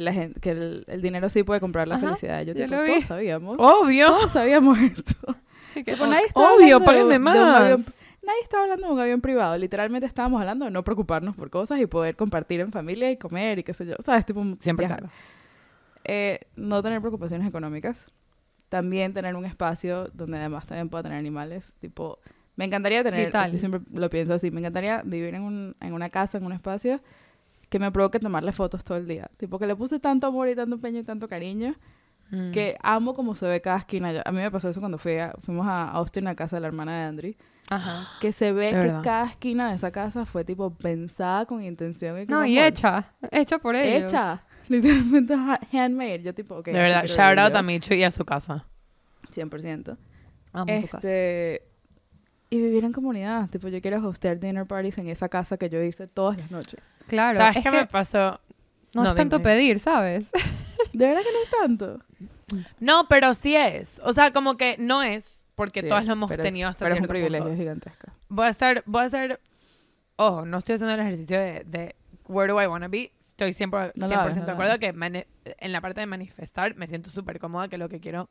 la gente, que el, el dinero sí puede comprar la Ajá, felicidad. Yo, yo tipo, lo vi. todos sabíamos. Obvio. Todos sabíamos esto. Tipo, nadie estaba Obvio, páguenme más. avión- nadie estaba hablando de un avión privado. Literalmente estábamos hablando de no preocuparnos por cosas y poder compartir en familia y comer y qué sé yo. ¿Sabes? Tipo, Siempre. Eh, no tener preocupaciones económicas. También tener un espacio donde además también pueda tener animales. Tipo, me encantaría tener, Vital. yo siempre lo pienso así, me encantaría vivir en, un, en una casa, en un espacio que me provoque tomarle fotos todo el día. Tipo, que le puse tanto amor y tanto empeño y tanto cariño Mm. que amo como se ve cada esquina. Yo- a mí me pasó eso cuando fui a- fuimos a Austin, a casa de la hermana de Andrew, Ajá. que se ve De que verdad. cada esquina de esa casa fue tipo pensada con intención y con No, y hecha, hecha por ellos. Hecha. Literalmente ha- handmade. Yo tipo, ok. de verdad, shout out a Micho y a su casa. 100%. Amo su casa. Y vivir en comunidad. Tipo, yo quiero hostear dinner parties en esa casa que yo hice todas las noches. Claro, ¿Sabes es qué que me pasó? no, No, es tanto dime. pedir, ¿sabes? De verdad que no es tanto. No, pero sí es. O sea, como que no es, porque Sí todas es, lo hemos pero- tenido hasta Pero es un privilegio punto. gigantesco. Voy a estar, voy a ser ojo, no estoy haciendo el ejercicio de, de where do I want to be. Estoy 100%, No 100% lo hagas, no de lo acuerdo que en la parte de manifestar me siento súper cómoda que lo que quiero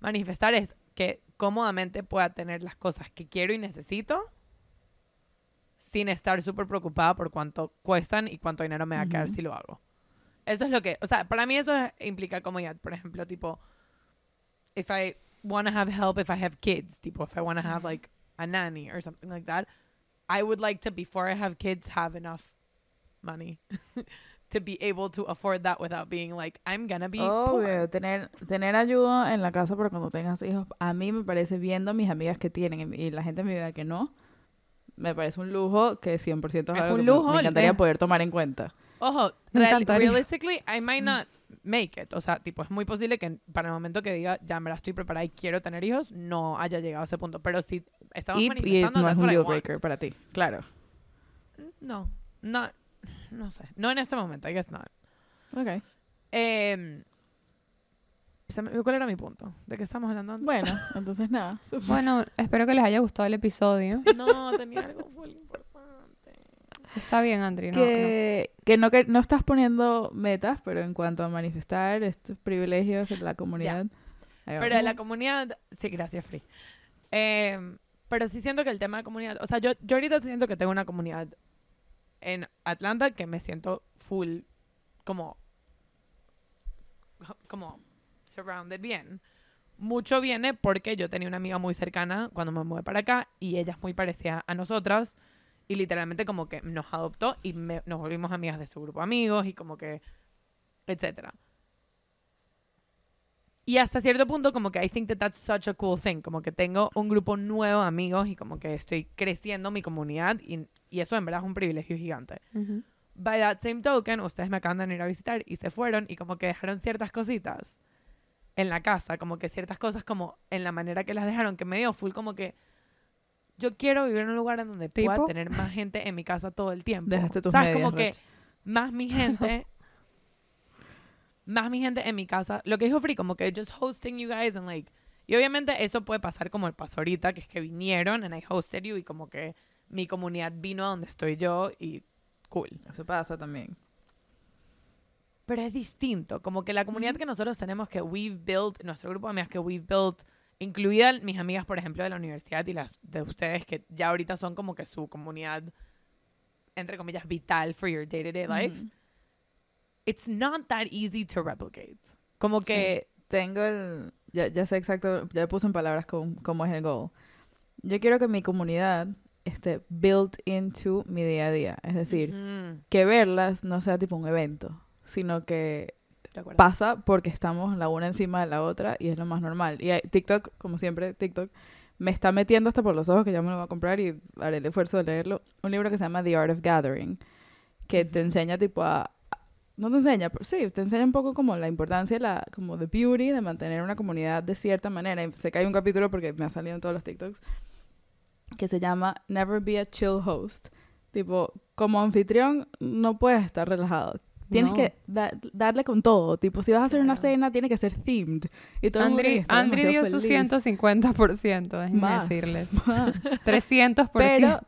manifestar es que cómodamente pueda tener las cosas que quiero y necesito sin estar súper preocupada por cuánto cuestan y cuánto dinero me va a quedar Ujú. si lo hago. Eso es lo que, o sea, para mí eso es- implica comodidad. Por ejemplo, tipo, if I want to have help, if I have kids, tipo, if I want to have like a nanny or something like that, I would like to, before I have kids, have enough money to be able to afford that without being like, I'm gonna be poor. Obvio, tener, tener ayuda en la casa para cuando tengas hijos, a mí me parece, viendo a mis amigas que tienen y la gente en mi vida que no, me parece un lujo que 100% es, Es algo un que me- lujo, me encantaría poder tomar en cuenta. Ojo, real- realistically, I might not make it. O sea, tipo, es muy posible que para el momento que diga, ya me la estoy preparada y quiero tener hijos, no haya llegado a ese punto. Pero si estamos Y, y manifestando, no es un deal breaker para ti, claro. No, no, no sé. No en este momento, I guess not. Ok. Eh, me- ¿Cuál era mi punto? ¿De qué estamos hablando antes? Bueno, entonces nada. Bueno, espero que les haya gustado el episodio. No, tenía algo muy importante. Está bien, Andri. No, no. que, que no que no estás poniendo metas, pero en cuanto a manifestar estos privilegios de la comunidad. ahí Pero vamos. la comunidad, sí, gracias, Free. Eh, pero sí siento que el tema de comunidad, o sea, yo, yo ahorita siento que tengo una comunidad en Atlanta que me siento full, como, como surrounded bien. Mucho viene porque yo tenía una amiga muy cercana cuando me mudé para acá y ella es muy parecida a nosotras y literalmente como que nos adoptó y me- nos volvimos amigas de su grupo amigos y como que, etcétera. Y hasta cierto punto como que I think that that's such a cool thing, como que tengo un grupo nuevo de amigos y como que estoy creciendo mi comunidad y, y eso en verdad es un privilegio gigante. Ujú. By that same token, ustedes me acaban de venir a visitar y se fueron y como que dejaron ciertas cositas en la casa, como que ciertas cosas como en la manera que las dejaron, que me dio full como que yo quiero vivir en un lugar en donde pueda ¿Tipo? tener más gente en mi casa todo el tiempo. Dejaste tus ¿Sabes? medias, como que Rach. más mi gente más mi gente en mi casa. Lo que dijo Free, como que just hosting you guys and like y obviamente eso puede pasar como el pasó ahorita, que es que vinieron and I hosted you y como que mi comunidad vino a donde estoy yo y cool. Eso pasa también. Pero es distinto, como que la comunidad que nosotros tenemos que we've built, nuestro grupo de amigas que we've built, incluidas mis amigas, por ejemplo, de la universidad y las de ustedes que ya ahorita son como que su comunidad, entre comillas, vital for your day-to-day life, Ujú. It's not that easy to replicate. Como que, Tengo el... Ya, ya sé exacto, ya puse en palabras cómo, cómo es el goal. Yo quiero que mi comunidad esté built into mi día a día. Es decir, Ujú, que verlas no sea tipo un evento, sino que pasa porque estamos la una encima de la otra y es lo más normal. Y hay- TikTok, como siempre, TikTok me está metiendo hasta por los ojos que ya me lo voy a comprar y haré el esfuerzo de leerlo. Un libro que se llama The Art of Gathering, que te enseña tipo a... No te enseña, pero sí, te enseña un poco como la importancia, la, como the beauty de mantener una comunidad de cierta manera. Y sé que hay un capítulo porque me ha salido en todos los TikToks que se llama Never be a chill host. Tipo, como anfitrión no puedes estar relajado. Tienes No. que da- darle con todo. Tipo, si vas a hacer una cena, tiene que ser themed. Y todo Andri, Andri dio demasiado su feliz. 150%, déjenme Más, decirles. más. 300%. Pero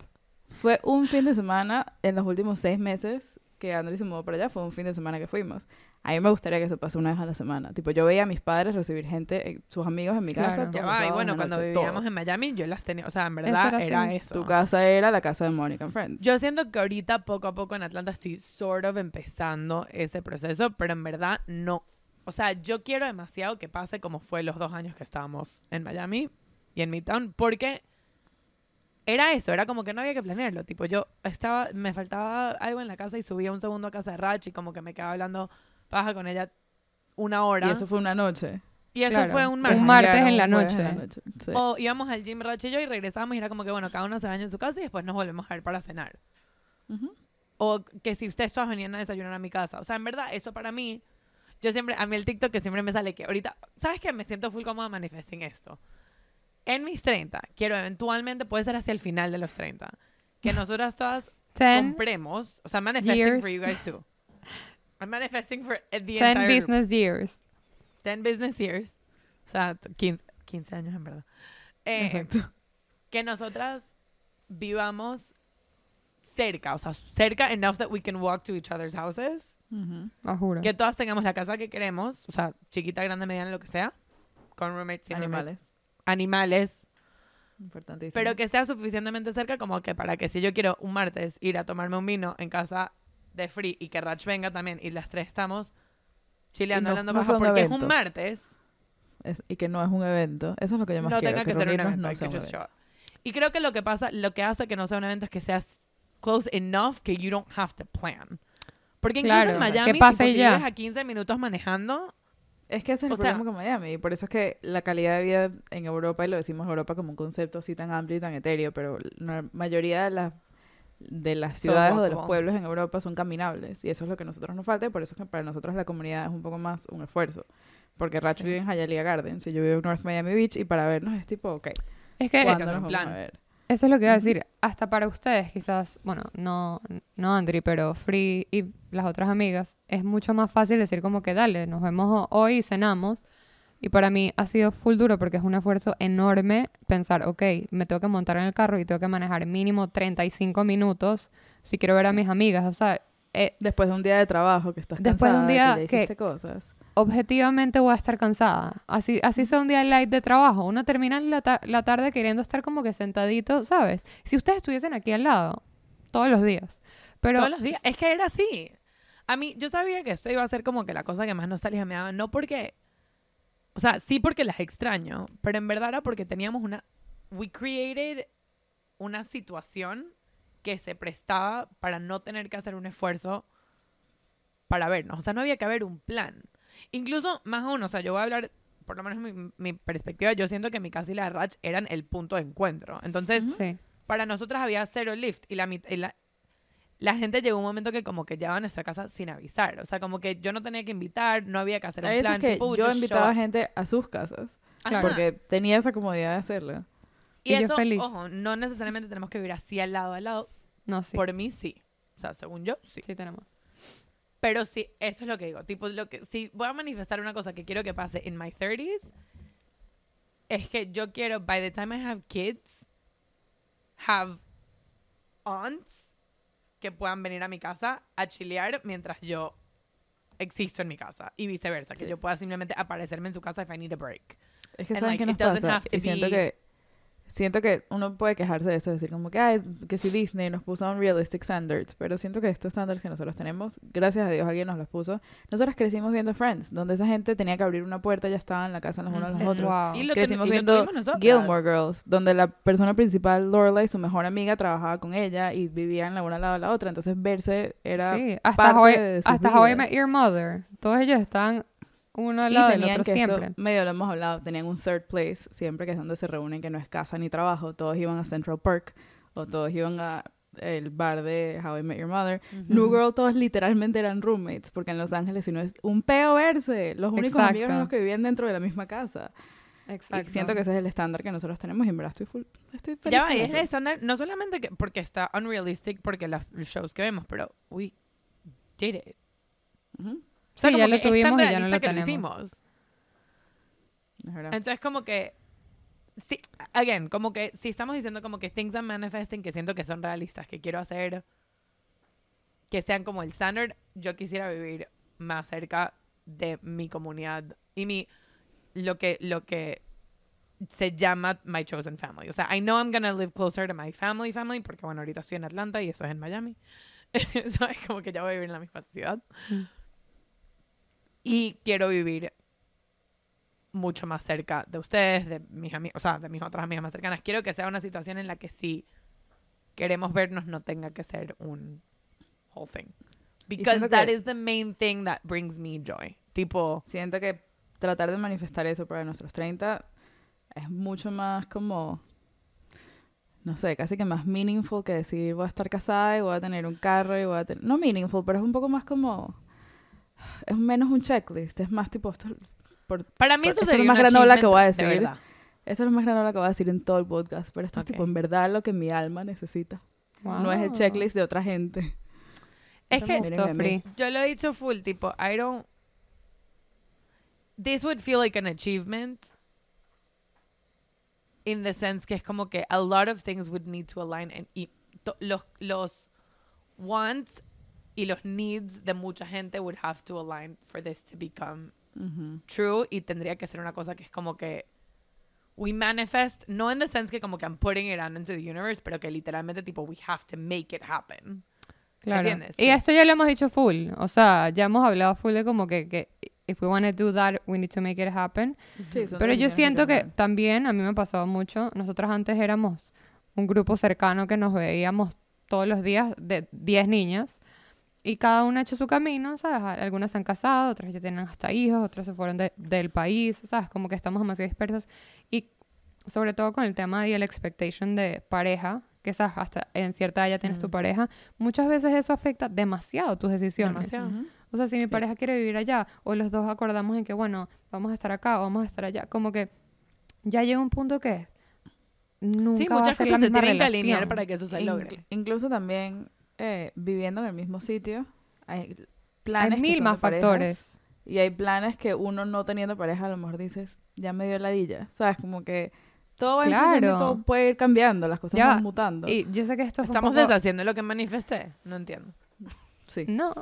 fue un fin de semana en los últimos seis meses que Andri se mudó para allá. Fue un fin de semana que fuimos. A mí me gustaría que se pase una vez a la semana. Tipo, yo veía a mis padres recibir gente, eh, sus amigos en mi casa. Claro. todos Ya va, y bueno, cuando noche, vivíamos todos. en Miami, yo las tenía, o sea, en verdad era era, así. eso. Tu casa era la casa de Monica and Friends. Yo siento que ahorita poco a poco en Atlanta estoy sort of empezando ese proceso, pero en verdad no. O sea, yo quiero demasiado que pase como fue los dos años que estábamos en Miami y en Midtown, porque era eso, era como que no había que planearlo. Tipo, yo estaba, me faltaba algo en la casa y subía un segundo a casa de Rach y como que me quedaba hablando paja con ella una hora. y eso fue una noche. Y eso Claro. fue un Un martes. martes Janguearon en la un noche. Sí. O íbamos al gym Rach y yo y regresábamos y era como que, bueno, cada uno se baña en su casa y después nos volvemos a ver para cenar. O que si ustedes todas venían a desayunar a mi casa. O sea, en verdad, eso para mí, yo siempre, a mí el TikTok que siempre me sale que ahorita, ¿sabes qué? Me siento full cómoda manifesting esto. En mis 30, quiero eventualmente, puede ser hacia el final de los 30, que nosotras todas 10, compremos, o sea, manifesting years. for you guys too. I'm manifesting for the 10 entire business years. 10 business years. O sea, 15, 15 años en verdad. Eh, Exacto. que nosotras vivamos cerca, o sea, cerca enough that we can walk to each other's houses, Ujú. Lo juro. que todas tengamos la casa que queremos, o sea, chiquita, grande, mediana, lo que sea, con roommates, sin roommates, Animales. Importantísimo. pero que sea suficientemente cerca como que para que si yo quiero un martes ir a tomarme un vino en casa de Free y que Rach venga también y las tres estamos chileando, no- hablando no un porque es un evento. martes, Es- y que no es un evento. Eso es lo que yo más no quiero. tenga que, ser un evento, no que un evento. Y creo que lo que pasa, lo que hace que no sea un evento es que seas close enough que you don't have to plan. Porque incluso Claro, en que Miami, si ya. a 15 minutos manejando, Es que ese es el O sea- problema con Miami. Y por eso es que la calidad de vida en Europa, y lo decimos Europa como un concepto así tan amplio y tan etéreo, pero la mayoría de las de las ciudades o de los pueblos en Europa son caminables. Y eso es lo que a nosotros nos falta. Y por eso es que para nosotros la comunidad es un poco más un esfuerzo. Porque Rach Sí. vive en Hialeah Gardens y yo vivo en North Miami Beach. Y para vernos es tipo, ok, Es que ¿cuándo hacer nos un plan. Eso es lo que iba a decir. Hasta para ustedes, quizás, bueno, no, no Andri, pero Free y las otras amigas, es mucho más fácil decir como que dale, nos vemos ho- hoy y cenamos. Y para mí ha sido full duro porque es un esfuerzo enorme pensar, ok, me tengo que montar en el carro y tengo que manejar mínimo 35 minutos si quiero ver a mis amigas. O sea, eh, Después de un día de trabajo que estás Después de un día que ya que- cosas. Objetivamente voy a estar cansada. Así, así sea un día light de trabajo. Uno termina la, ta- la tarde queriendo estar como que sentadito, ¿sabes? Si ustedes estuviesen aquí al lado, todos los días. Pero todos los días. Es que era así. A mí, yo sabía que esto iba a ser como que la cosa que más nostalgia me daba. No porque. O sea, sí porque las extraño. Pero en verdad era porque teníamos una. We created una situación que se prestaba para no tener que hacer un esfuerzo para vernos. O sea, no había que haber un plan. Incluso, más aún, o sea, yo voy a hablar, por lo menos mi, mi perspectiva, yo siento que mi casa y la de Rach eran el punto de encuentro. Entonces, sí. para nosotras había cero lift y la, y la, la gente llegó un momento que como que llegaba a nuestra casa sin avisar. O sea, como que yo no tenía que invitar, no había que hacer un plan. que would yo invitaba up. gente a sus casas. Ajá. Porque tenía esa comodidad de hacerlo. y, y yo eso, feliz. ojo, no necesariamente tenemos que vivir así al lado al lado. No, sí. Por mí sí. O sea, según yo, sí. Sí tenemos. Pero sí, eso es lo que digo. Tipo, lo que, si voy a manifestar una cosa que quiero que pase en my 30s, es que yo quiero, by the time I have kids, have aunts que puedan venir a mi casa a chilear mientras yo existo en mi casa. Y viceversa, que yo pueda simplemente aparecerme en su casa if I need a break. Es que And, saben like, qué nos pasa. Y siento be- que siento que uno puede quejarse de eso, decir como que ay, que si Disney nos puso unrealistic standards, pero siento que estos estándares que nosotros tenemos, gracias a Dios alguien nos los puso. Nosotros crecimos viendo Friends, donde esa gente tenía que abrir una puerta y ya estaban en la casa los unos a los Ujú. otros. Wow. Y lo, Crecimos y viendo. Gilmore Girls, donde la persona principal, Lorelai, su mejor amiga, trabajaba con ella y vivían la una al lado de la otra. Entonces verse era Sí, hasta, parte How I, de sus hasta How I. Met Your Mother. Todos ellos están uno al Y lado del otro que esto, siempre. medio lo hemos hablado, tenían un third place siempre que es donde se reúnen, que no es casa ni trabajo. Todos iban a Central Park o todos iban a el bar de How I Met Your Mother. New Girl todos literalmente eran roommates, porque en Los Ángeles si no es un peo verse. Los únicos amigos eran Exacto. los que vivían dentro de la sienta casa. Exacto. Y siento que ese es el estándar que nosotros tenemos y en verdad estoy full, estoy feliz Ya y es el estándar, no solamente que, porque está unrealistic, porque los shows que vemos, pero we did it. Ujú, O sea, Sí, como ya lo que es tan tuvimos y ya no lo que tenemos. hicimos. es verdad. Entonces, como que. Sí, again, como que si estamos diciendo como que things I'm manifesting que siento que son realistas, que quiero hacer que sean como el standard, yo quisiera vivir más cerca de mi comunidad y mi lo que lo que se llama my chosen family. O sea, I know I'm gonna live closer to my family family porque bueno, ahorita estoy en Atlanta y eso es en Miami. Eso es como que ya voy a vivir en la misma ciudad. Y quiero vivir mucho más cerca de ustedes, de mis amigos, o sea, de mis otras amigas más cercanas. Quiero que sea una situación en la que si queremos vernos no tenga que ser un whole thing. Because that is the main thing that brings me joy. Tipo, Siento que tratar de manifestar eso para nuestros 30 es mucho más como, no sé, casi que más meaningful que decir voy a estar casada y voy a tener un carro y voy a tener... No meaningful, pero es un poco más como... Es menos un checklist, es más tipo... Esto, por- para mí Por- eso esto es lo más granola que voy a de decir. verdad. esto es lo más grande que voy a decir en todo el podcast, pero esto Ok. es tipo en verdad lo que mi alma necesita. No es el checklist de otra gente. Es Eso que gustó, yo lo he dicho full, tipo, I don't... This would feel like an achievement in the sense que es como que a lot of things would need to align and, y to- los, los wants y los needs de mucha gente would have to align for this to become Ujú. true y tendría que ser una cosa que es como que we manifest, no in the sense que como que I'm putting it out into the universe, pero que literalmente tipo we have to make it happen. Claro. ¿Entiendes? Y esto ya lo hemos dicho full. O sea, ya hemos hablado full de como que, que if we want to do that, we need to make it happen. Sí, Pero yo siento que también, a mí me ha pasado mucho, nosotros antes éramos un grupo cercano que nos veíamos todos los días de 10 niñas y cada una ha hecho su camino, ¿sabes? Algunas se han casado, otras ya tienen hasta hijos, otras se fueron de- del país, ¿sabes? Como que estamos demasiado dispersas y sobre todo con el tema y el expectation de pareja, que sabes, hasta en cierta edad ya tienes tu Mm. pareja, muchas veces eso afecta demasiado tus decisiones. Demasiado. Ujú. O sea, si mi pareja quiere vivir allá, o los dos acordamos en que, bueno, vamos a estar acá o vamos a estar allá, como que ya llega un punto que nunca Sí, va a muchas ser cosas la se misma tienen que alinear relación. para que eso se logre. incluso también eh, viviendo en el mismo sitio, hay planes Hay que mil son más de parejas, factores. Y hay planes que uno no teniendo pareja a lo mejor dices, ya me dio ladilla. ¿Sabes? Como que todo va Claro. todo puede ir cambiando, las cosas Ya van va. mutando. Y yo sé que esto es un Estamos poco- deshaciendo lo que manifesté. No entiendo. Sí. No,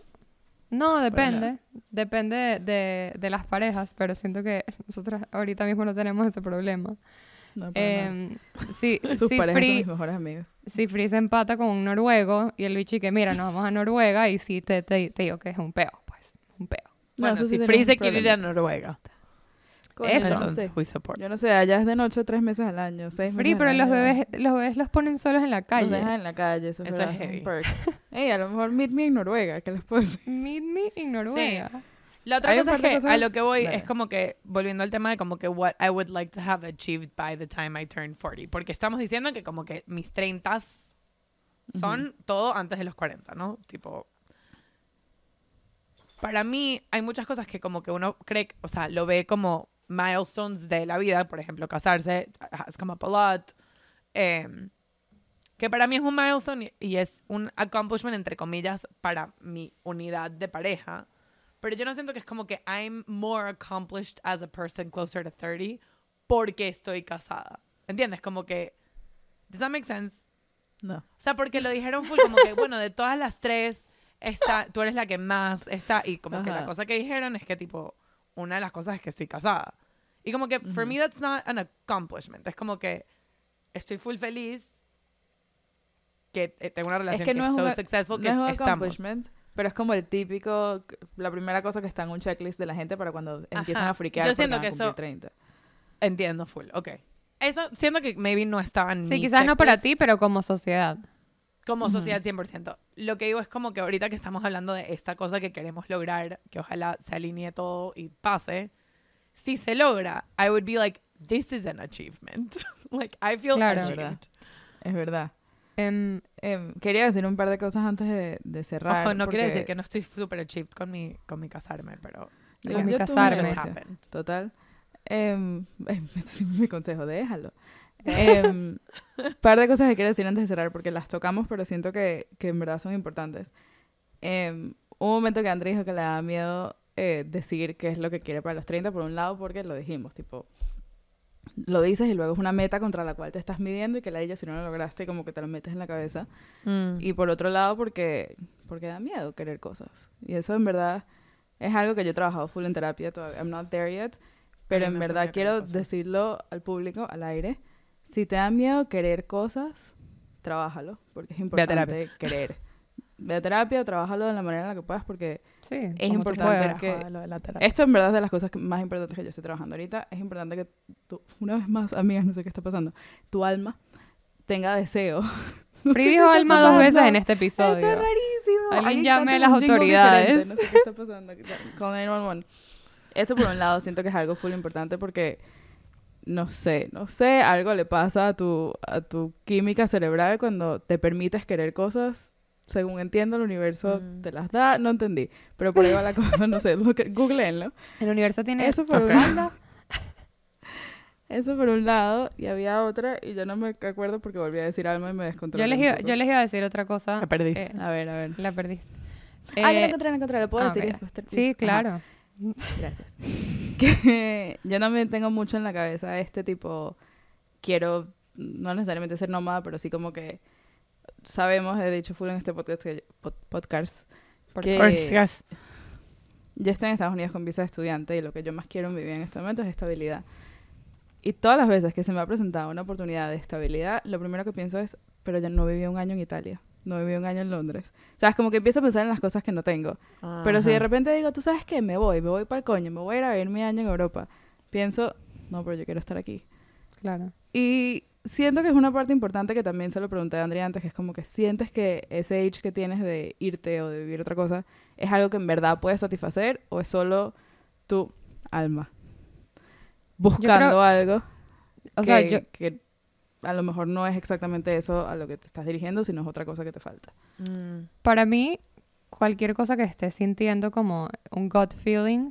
no, depende. Depende de, de, de las parejas, pero siento que nosotros ahorita mismo no tenemos ese problema. No. Em, si, Sus si, parejas son Free, mis mejores amigos. si Free se empata con un noruego y el bicho y que mira, nos vamos a Noruega y sí te, te, te digo que es un peo, pues, un peo. No, bueno, eso sí si Free un se quiere ir a. Noruega, Coño, Eso. yo no entonces sé. we support. Yo no sé, allá es de noche tres meses al año, seis Free, meses pero al los año. bebés, los bebés los ponen solos en la Los calle. dejan en la calle, eso, es un heavy. perk. Ey, a lo mejor meet me en Noruega, ¿qué les puedo decir? Meet me en Noruega. La otra cosa es que a cosas- lo que voy es como que, volviendo al tema de como que what I would like to have achieved by the time I turn 40. Porque estamos diciendo que como que mis 30 son todo antes de los 40, ¿no? Tipo... Para mí hay muchas cosas que como que uno cree, o sea, lo ve como milestones de la vida. Por ejemplo, casarse has come up a lot. em, que para mí es un milestone y es un accomplishment, entre comillas, para mi unidad de pareja. Pero yo no siento que es como que I'm more accomplished as a person closer to 30 porque estoy casada. ¿Entiendes? Como que... Does that make sense? No. O sea, porque lo dijeron full como que, bueno, de todas las tres, esta, tú eres la que más está. Y como que la Ajá. cosa que dijeron es que, tipo, una de las cosas es que estoy casada. Y como que, for me, that's not an accomplishment. Es como que estoy full feliz que eh, tengo una relación que que, no es es so successful No que es un estamos. accomplishment, pero es como el típico, la primera cosa que está en un checklist de la gente para cuando empiezan Ajá. a friquear Yo porque siento van a que cumplir eso- 30. Entiendo full, ok. Eso siento que maybe no estaba en Sí, mi quizás no para checklist. ti, pero como sociedad. Como Ujú. sociedad 100%. Lo que digo es como que ahorita que estamos hablando de esta cosa que queremos lograr, que ojalá se alinee todo y pase, si se logra, I would be like, this is an achievement. like, I feel Claro. achieved. Es verdad. Em, Em, quería decir un par de cosas antes de, de cerrar. Ojo, no quiere porque decir que no estoy super achieved con mi, con mi casarme, pero... yo- Con mi casarme. Total. Em, este es mi consejo, déjalo. Em, par de cosas que quiero decir antes de cerrar, porque las tocamos, pero siento que, que en verdad son importantes. Em, un momento que André dijo que le da miedo eh, decir qué es lo que quiere para los 30, por un lado, porque lo dijimos, tipo, lo dices y luego es una meta contra la cual te estás midiendo y que la ella si no lo lograste, como que te lo metes en la cabeza. Mm. Y por otro lado, porque, porque da miedo querer cosas. Y eso en verdad es algo que yo he trabajado full en terapia todavía. I'm not there yet. Pero en verdad quiero cosas. decirlo al público, al aire. Si te da miedo querer cosas, trabájalo. Porque es importante querer. Ve a terapia trabájalo de la manera en la que puedas porque sí, Es importante que- Joder, lo de la terapia. esto en verdad es de las cosas que- más importantes que yo estoy trabajando ahorita. Es importante que tú, una vez más, amigas, no sé qué está pasando, tu alma tenga deseo. No Free dijo alma dos veces en este episodio. Esto es rarísimo. Alguien llame a las autoridades. No sé qué está pasando. Con 911. Eso por un lado siento que es algo full importante porque no sé, no sé, algo le pasa a tu a tu química cerebral cuando te permites querer cosas. Según entiendo, el universo Mm. te las da. No entendí. Pero por ahí va la cosa, no sé. lo que- Googleenlo. El universo tiene Eso por un espalda. Eso por un lado. Y había otra y yo no me acuerdo porque volví a decir alma y me descontrolé Yo les, iba, poco. yo les iba a decir otra cosa. La perdiste. eh, A ver, a ver. la perdiste. ah, ya la Eh, encontré, la encontré. ¿Lo puedo ah, decir? después Sí, Ajá. claro. Gracias. Que yo también tengo mucho en la cabeza este tipo, quiero no necesariamente ser nómada, pero sí como que sabemos, he dicho full en este podcast, que- pod- podcast que Podcast. yo estoy en Estados Unidos con visa de estudiante y lo que yo más quiero en mi vida en este momento es estabilidad. Y todas las veces que se me ha presentado una oportunidad de estabilidad, lo primero que pienso es, pero yo no viví un año en Italia, no viví un año en Londres. O sea, es como que empiezo a pensar en las cosas que no tengo. Pero si de Ajá. repente digo, tú sabes qué, me voy, me voy para el coño, me voy a ir a vivir mi año en Europa, pienso, no, pero yo quiero estar aquí. Claro. Y siento que es una parte importante que también se lo pregunté a Andrea antes, que es como que sientes que ese age que tienes de irte o de vivir otra cosa es algo que en verdad puedes satisfacer o es solo tu alma buscando creo- algo O que, sea, yo, que a lo mejor no es exactamente eso a lo que te estás dirigiendo, sino es otra cosa que te falta. Mm. para mí, cualquier cosa que estés sintiendo como un gut feeling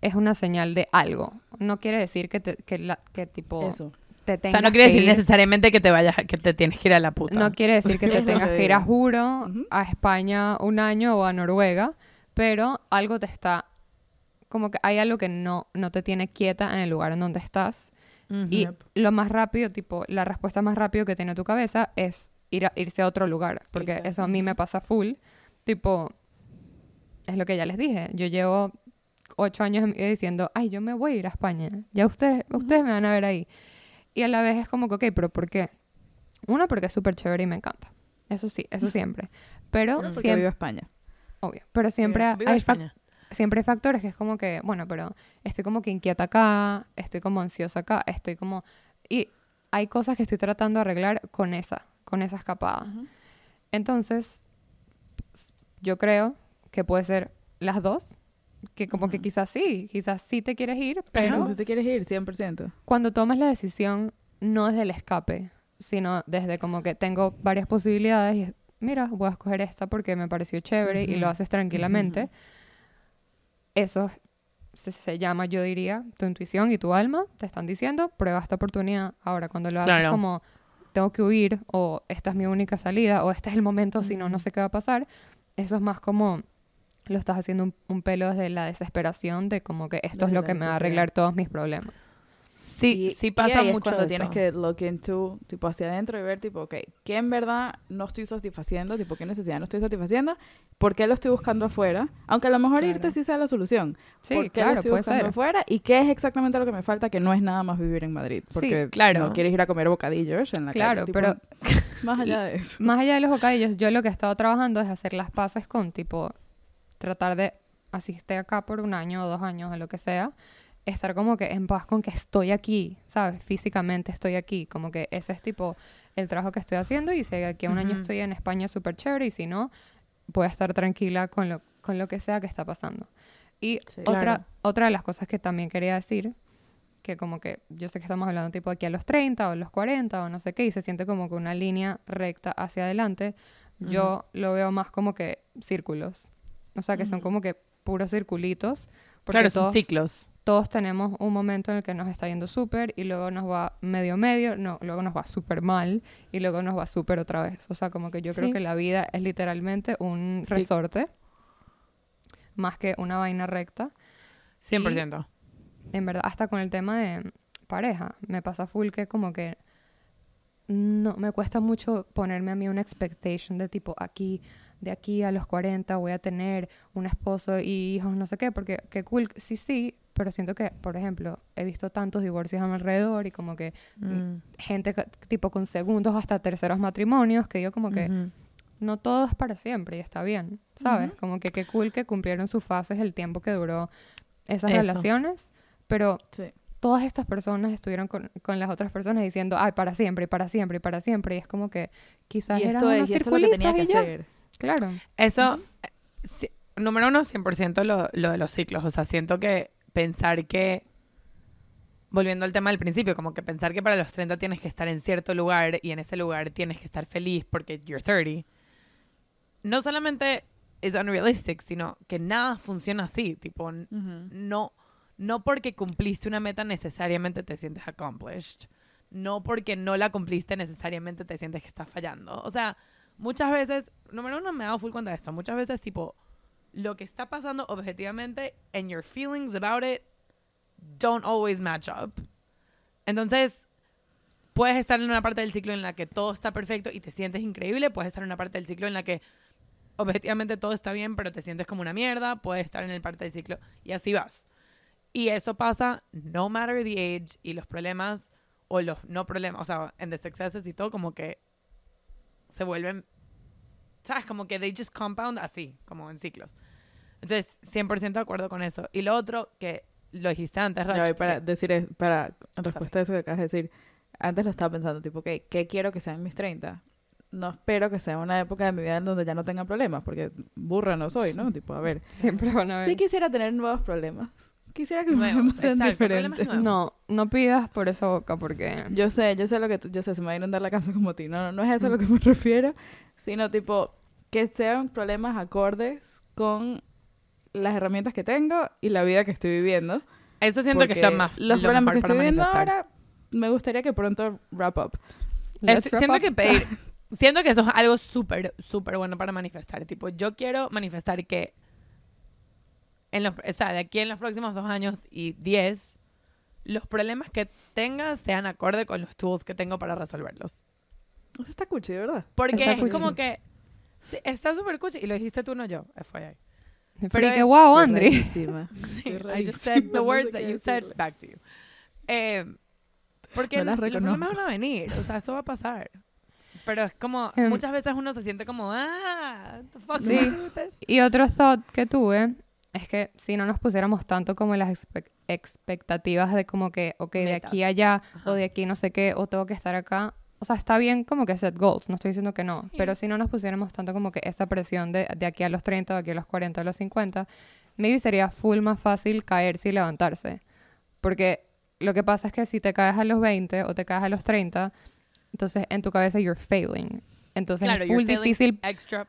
es una señal de algo. No quiere decir que, te, que, la- que tipo Eso. Te O sea, no quiere decir ir- necesariamente que te vayas, que te tienes que ir a la puta. No quiere decir que te tengas que ir a juro, a España un año o a Noruega, pero algo te está, como que hay algo que no, no te tiene quieta en el lugar en donde estás. Y Yep. lo más rápido, tipo, la respuesta más rápido que tiene tu cabeza es ir a, irse a otro lugar, porque eso a mí me pasa full. Tipo, es lo que ya les dije, yo llevo ocho años en mi vida diciendo, ay, yo me voy a ir a España, ya ustedes, ustedes me van a ver ahí. Y a la vez es como que, ok, pero ¿por qué? Uno, porque es súper chévere y me encanta. Eso sí, eso siempre. Pero Porque siempre, vivo en España. obvio, pero siempre viva hay, España. siempre hay factores que es como que, bueno, pero estoy como que inquieta acá, estoy como ansiosa acá, estoy como... Y hay cosas que estoy tratando de arreglar con esa, con esa escapada. Entonces, yo creo que puede ser las dos, que como que quizás sí, quizás sí te quieres ir, Pero pero si te quieres ir, 100%. cuando tomas la decisión no es del escape, sino desde como que tengo varias posibilidades y mira, voy a escoger esta porque me pareció chévere y lo haces tranquilamente. Eso se, se llama, yo diría, tu intuición y tu alma te están diciendo, prueba esta oportunidad. Ahora, cuando lo haces Claro. como tengo que huir o esta es mi única salida o este es el momento, si no, no sé qué va a pasar, eso es más como lo estás haciendo un, un pelo desde la desesperación de como que esto es lo que me va a arreglar todos mis problemas. Sí, Y- sí y pasa ahí es mucho cuando eso. tienes que look into, tipo, hacia adentro y ver, tipo, ok, ¿qué en verdad no estoy satisfaciendo? Tipo, ¿qué necesidad no estoy satisfaciendo? ¿Por qué lo estoy buscando afuera? Aunque a lo mejor irte Claro. sí sea la solución. Sí, ¿Por qué claro, lo estoy buscando ser. afuera? ¿Y qué es exactamente lo que me falta? Que no es nada más vivir en Madrid. Sí, Porque claro. no quieres ir a comer bocadillos en la Claro, calle. tipo, pero Más allá de eso. más allá de los bocadillos, yo lo que he estado trabajando es hacer las paces con, tipo, tratar de, así esté acá por un año o dos años o lo que sea, estar como que en paz con que estoy aquí, ¿sabes? Físicamente estoy aquí, como que ese es tipo el trabajo que estoy haciendo y si aquí a un año estoy en España súper chévere y si no, voy a estar tranquila con lo, con lo que sea que está pasando. Y Sí. otra, Claro. otra de las cosas que también quería decir, que como que yo sé que estamos hablando tipo aquí a los 30 o los 40 o no sé qué, y se siente como que una línea recta hacia adelante, yo lo veo más como que círculos. O sea, que son como que puros circulitos. Porque Claro, son todos, ciclos. todos tenemos un momento en el que nos está yendo súper y luego nos va medio medio, no, luego nos va súper mal y luego nos va súper otra vez. O sea, como que yo creo que la vida es literalmente un Sí. resorte más que una vaina recta. 100%. En verdad, hasta con el tema de pareja, me pasa full que como que no, me cuesta mucho ponerme a mí una expectation de tipo aquí, de aquí a los 40 voy a tener un esposo y hijos, no sé qué, porque qué cool, sí, sí, pero siento que, por ejemplo, he visto tantos divorcios a mi alrededor y como que Mm. gente tipo con segundos hasta terceros matrimonios, que yo como que Ujú. no todo es para siempre y está bien, ¿sabes? Ujú. Como que qué cool que cumplieron sus fases el tiempo que duró esas Eso. relaciones, pero Sí. todas estas personas estuvieron con, con las otras personas diciendo, ay, para siempre, para siempre, para siempre, y es como que quizás Y eran esto, unos es, y esto es lo que tenía que hacer. Claro. Eso, eh, sí, número uno, 100% lo, lo de los ciclos. O sea, siento que pensar que, volviendo al tema del principio, como que pensar que para los 30 tienes que estar en cierto lugar y en ese lugar tienes que estar feliz porque you're 30, no solamente es unrealistic, sino que nada funciona así. Tipo, no, no porque cumpliste una meta necesariamente te sientes accomplished. No porque no la cumpliste necesariamente te sientes que estás fallando. O sea, muchas veces, número uno, me he dado full cuenta de esto. Muchas veces, tipo, lo que está pasando objetivamente and your feelings about it don't always match up. Entonces, puedes estar en una parte del ciclo en la que todo está perfecto y te sientes increíble, puedes estar en una parte del ciclo en la que objetivamente todo está bien, pero te sientes como una mierda, puedes estar en el parte del ciclo y así vas. Y eso pasa no matter the age y los problemas o los no problemas, o sea, en the successes y todo como que se vuelven, ¿sabes? Como que they just compound así, como en ciclos. Entonces, 100% de acuerdo con eso. Y lo otro que lo dijiste antes, Rach, voy para que- decir, es- para en respuesta a eso que acabas de decir, antes lo estaba pensando, tipo, ok, ¿qué quiero que sea en mis 30? No espero que sea una época de mi vida en donde ya no tenga problemas, porque burra no soy, ¿no? Tipo, a ver, Siempre van a ver. sí quisiera tener nuevos problemas. Quisiera que Nuevos, sean exacto, diferentes. No, no pidas por esa boca porque... Yo sé, yo sé lo que tú- yo sé, se me va a inundar la casa como a ti. No, no, no es eso a lo que me refiero, sino tipo que sean problemas acordes con las herramientas que tengo y la vida que estoy viviendo. eso siento que es lo Porque más los lo problemas que estoy viviendo ahora me gustaría que pronto wrap up. Estoy- wrap siento up. que pedir, siento que eso es algo súper, súper bueno para manifestar. Tipo, yo quiero manifestar que en los, o sea, de aquí en los próximos dos años y diez, los problemas que tenga sean acorde con los tools que tengo para resolverlos. Eso está cuchi, ¿verdad? Porque Está es cuchi. como que sí, está súper cuchi y lo dijiste tú, no yo. FYI. Pero Pero que wow, Andri. Sí, I just said the words that you said back to you. Eh, porque No las los problemas van a venir, o sea, eso va a pasar. Pero es como, Em. muchas veces uno se siente como, ah, the fuck Sí. am I doing with this?" Y otro thought que tuve es que si no nos pusiéramos tanto como las expe- expectativas de como que, ok, de Metas. aquí a allá, Ajá. o de aquí no sé qué, o tengo que estar acá. O sea, está bien como que set goals, no estoy diciendo que no, Sí. pero si no nos pusiéramos tanto como que esa presión de, de aquí a los 30, de aquí a los 40, a los 50, maybe sería full más fácil caerse y levantarse. Porque lo que pasa es que si te caes a los 20 o te caes a los 30, entonces en tu cabeza you're failing. Entonces Claro, es full difícil Extra.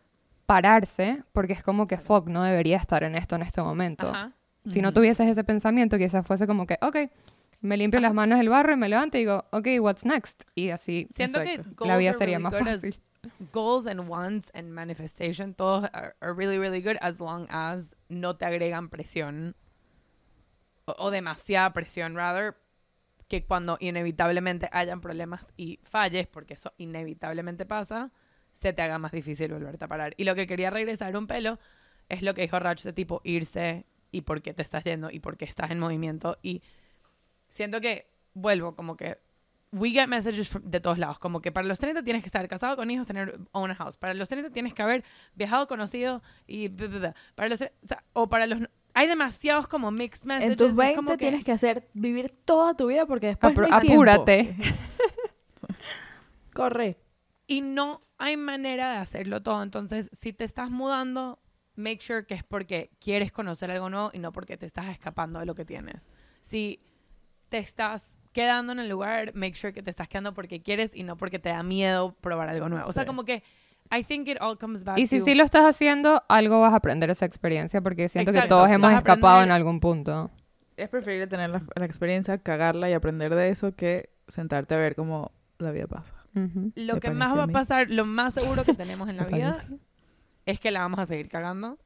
Pararse porque es como que, fuck, no debería estar en esto en este momento. Ajá. Si no Ujú. tuvieses ese pensamiento, quizás fuese como que, ok, me limpio las manos del barro y me levanto y digo, ok, what's next? Y así Siento que la vida sería really más fácil. goals and wants and manifestation, todos are, are really, really good as long as no te agregan presión o, o demasiada presión, rather, que cuando inevitablemente hayan problemas y falles, porque eso inevitablemente pasa, se te haga más difícil volverte a parar. Y lo que quería regresar un pelo es lo que dijo Rach de tipo irse y por qué te estás yendo y por qué estás en movimiento. Y siento que vuelvo como que we get messages from- de todos lados, como que para los 30 tienes que estar casado con hijos, tener own a house. Para los 30 tienes que haber viajado, conocido y bla, bla, bla. para los o, sea, o para los hay demasiados como mixed messages. En tus es 20 como que- tienes que hacer vivir toda tu vida porque después Apur- no hay apúrate. Corre. y no hay manera de hacerlo todo. Entonces, si te estás mudando, make sure que es porque quieres conocer algo nuevo y no porque te estás escapando de lo que tienes. Si te estás quedando en el lugar, make sure que te estás quedando porque quieres y no porque te da miedo probar algo nuevo. O sea, Sí. como que I think it all comes back Y si to sí lo estás haciendo, algo vas a aprender esa experiencia porque siento que todos hemos vas escapado en algún punto. Es preferible tener la, la experiencia, cagarla y aprender de eso que sentarte a ver cómo la vida pasa. Lo me que más va a pasar, lo más seguro que tenemos en la vida parece. es que la vamos a seguir cagando.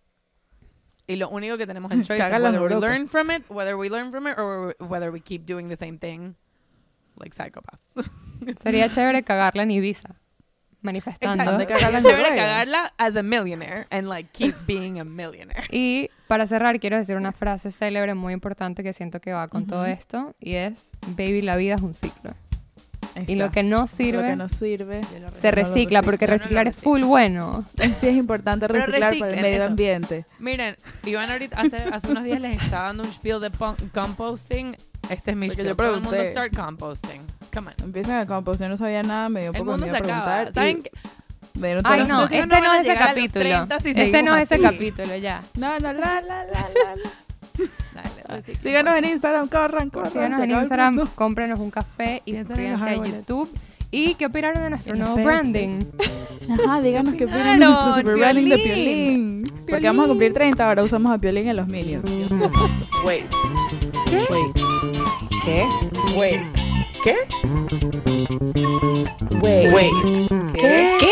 Y lo único que tenemos el choice es whether we Europa. learn from it, whether we learn from it, or whether we keep doing the same thing like psychopaths. Sería chévere cagarla en Ibiza, manifestando. Exacto. De cagarla en Chévere cagarla as a millionaire and like keep being a millionaire. Y para cerrar, quiero decir una frase célebre muy importante que siento que va con todo Ujú. esto y es, baby, la vida es un ciclo. Y lo que no Lo sirve que no sirve. Lo se lo recicla, porque Yo no lo reciclar es full bueno. Sí es importante reciclar para el medio eso. ambiente. Miren, Iván ahorita hace, hace unos días les estaba dando un spiel de composting. Este es mi Porque spiel. yo Todo el mundo start composting. Come on. Empiezan a compost, yo no sabía nada, me dio un El poco de mundo miedo se acaba. preguntar. ¿Saben qué? dieron todas Ay, no, este no no es ese capítulo. 30 si Este no es ese capítulo, ya. No, no, la, la, la, la, Dale, reciclen, Síganos en Instagram, corran, corran. Síganos se en acaba el Instagram, mundo. cómprenos un café y Piensen en los suscríbanse a árboles. YouTube. ¿Y qué opinaron de nuestro En los nuevo peces. branding? Ajá, díganos qué opinan de opinaron? nuestro super branding de Piolín. Piolín. Porque vamos a cumplir 30, ahora usamos a Piolín en los Minions. Wait. Wait. ¿Qué? Wait. Wait. Wait. ¿Qué?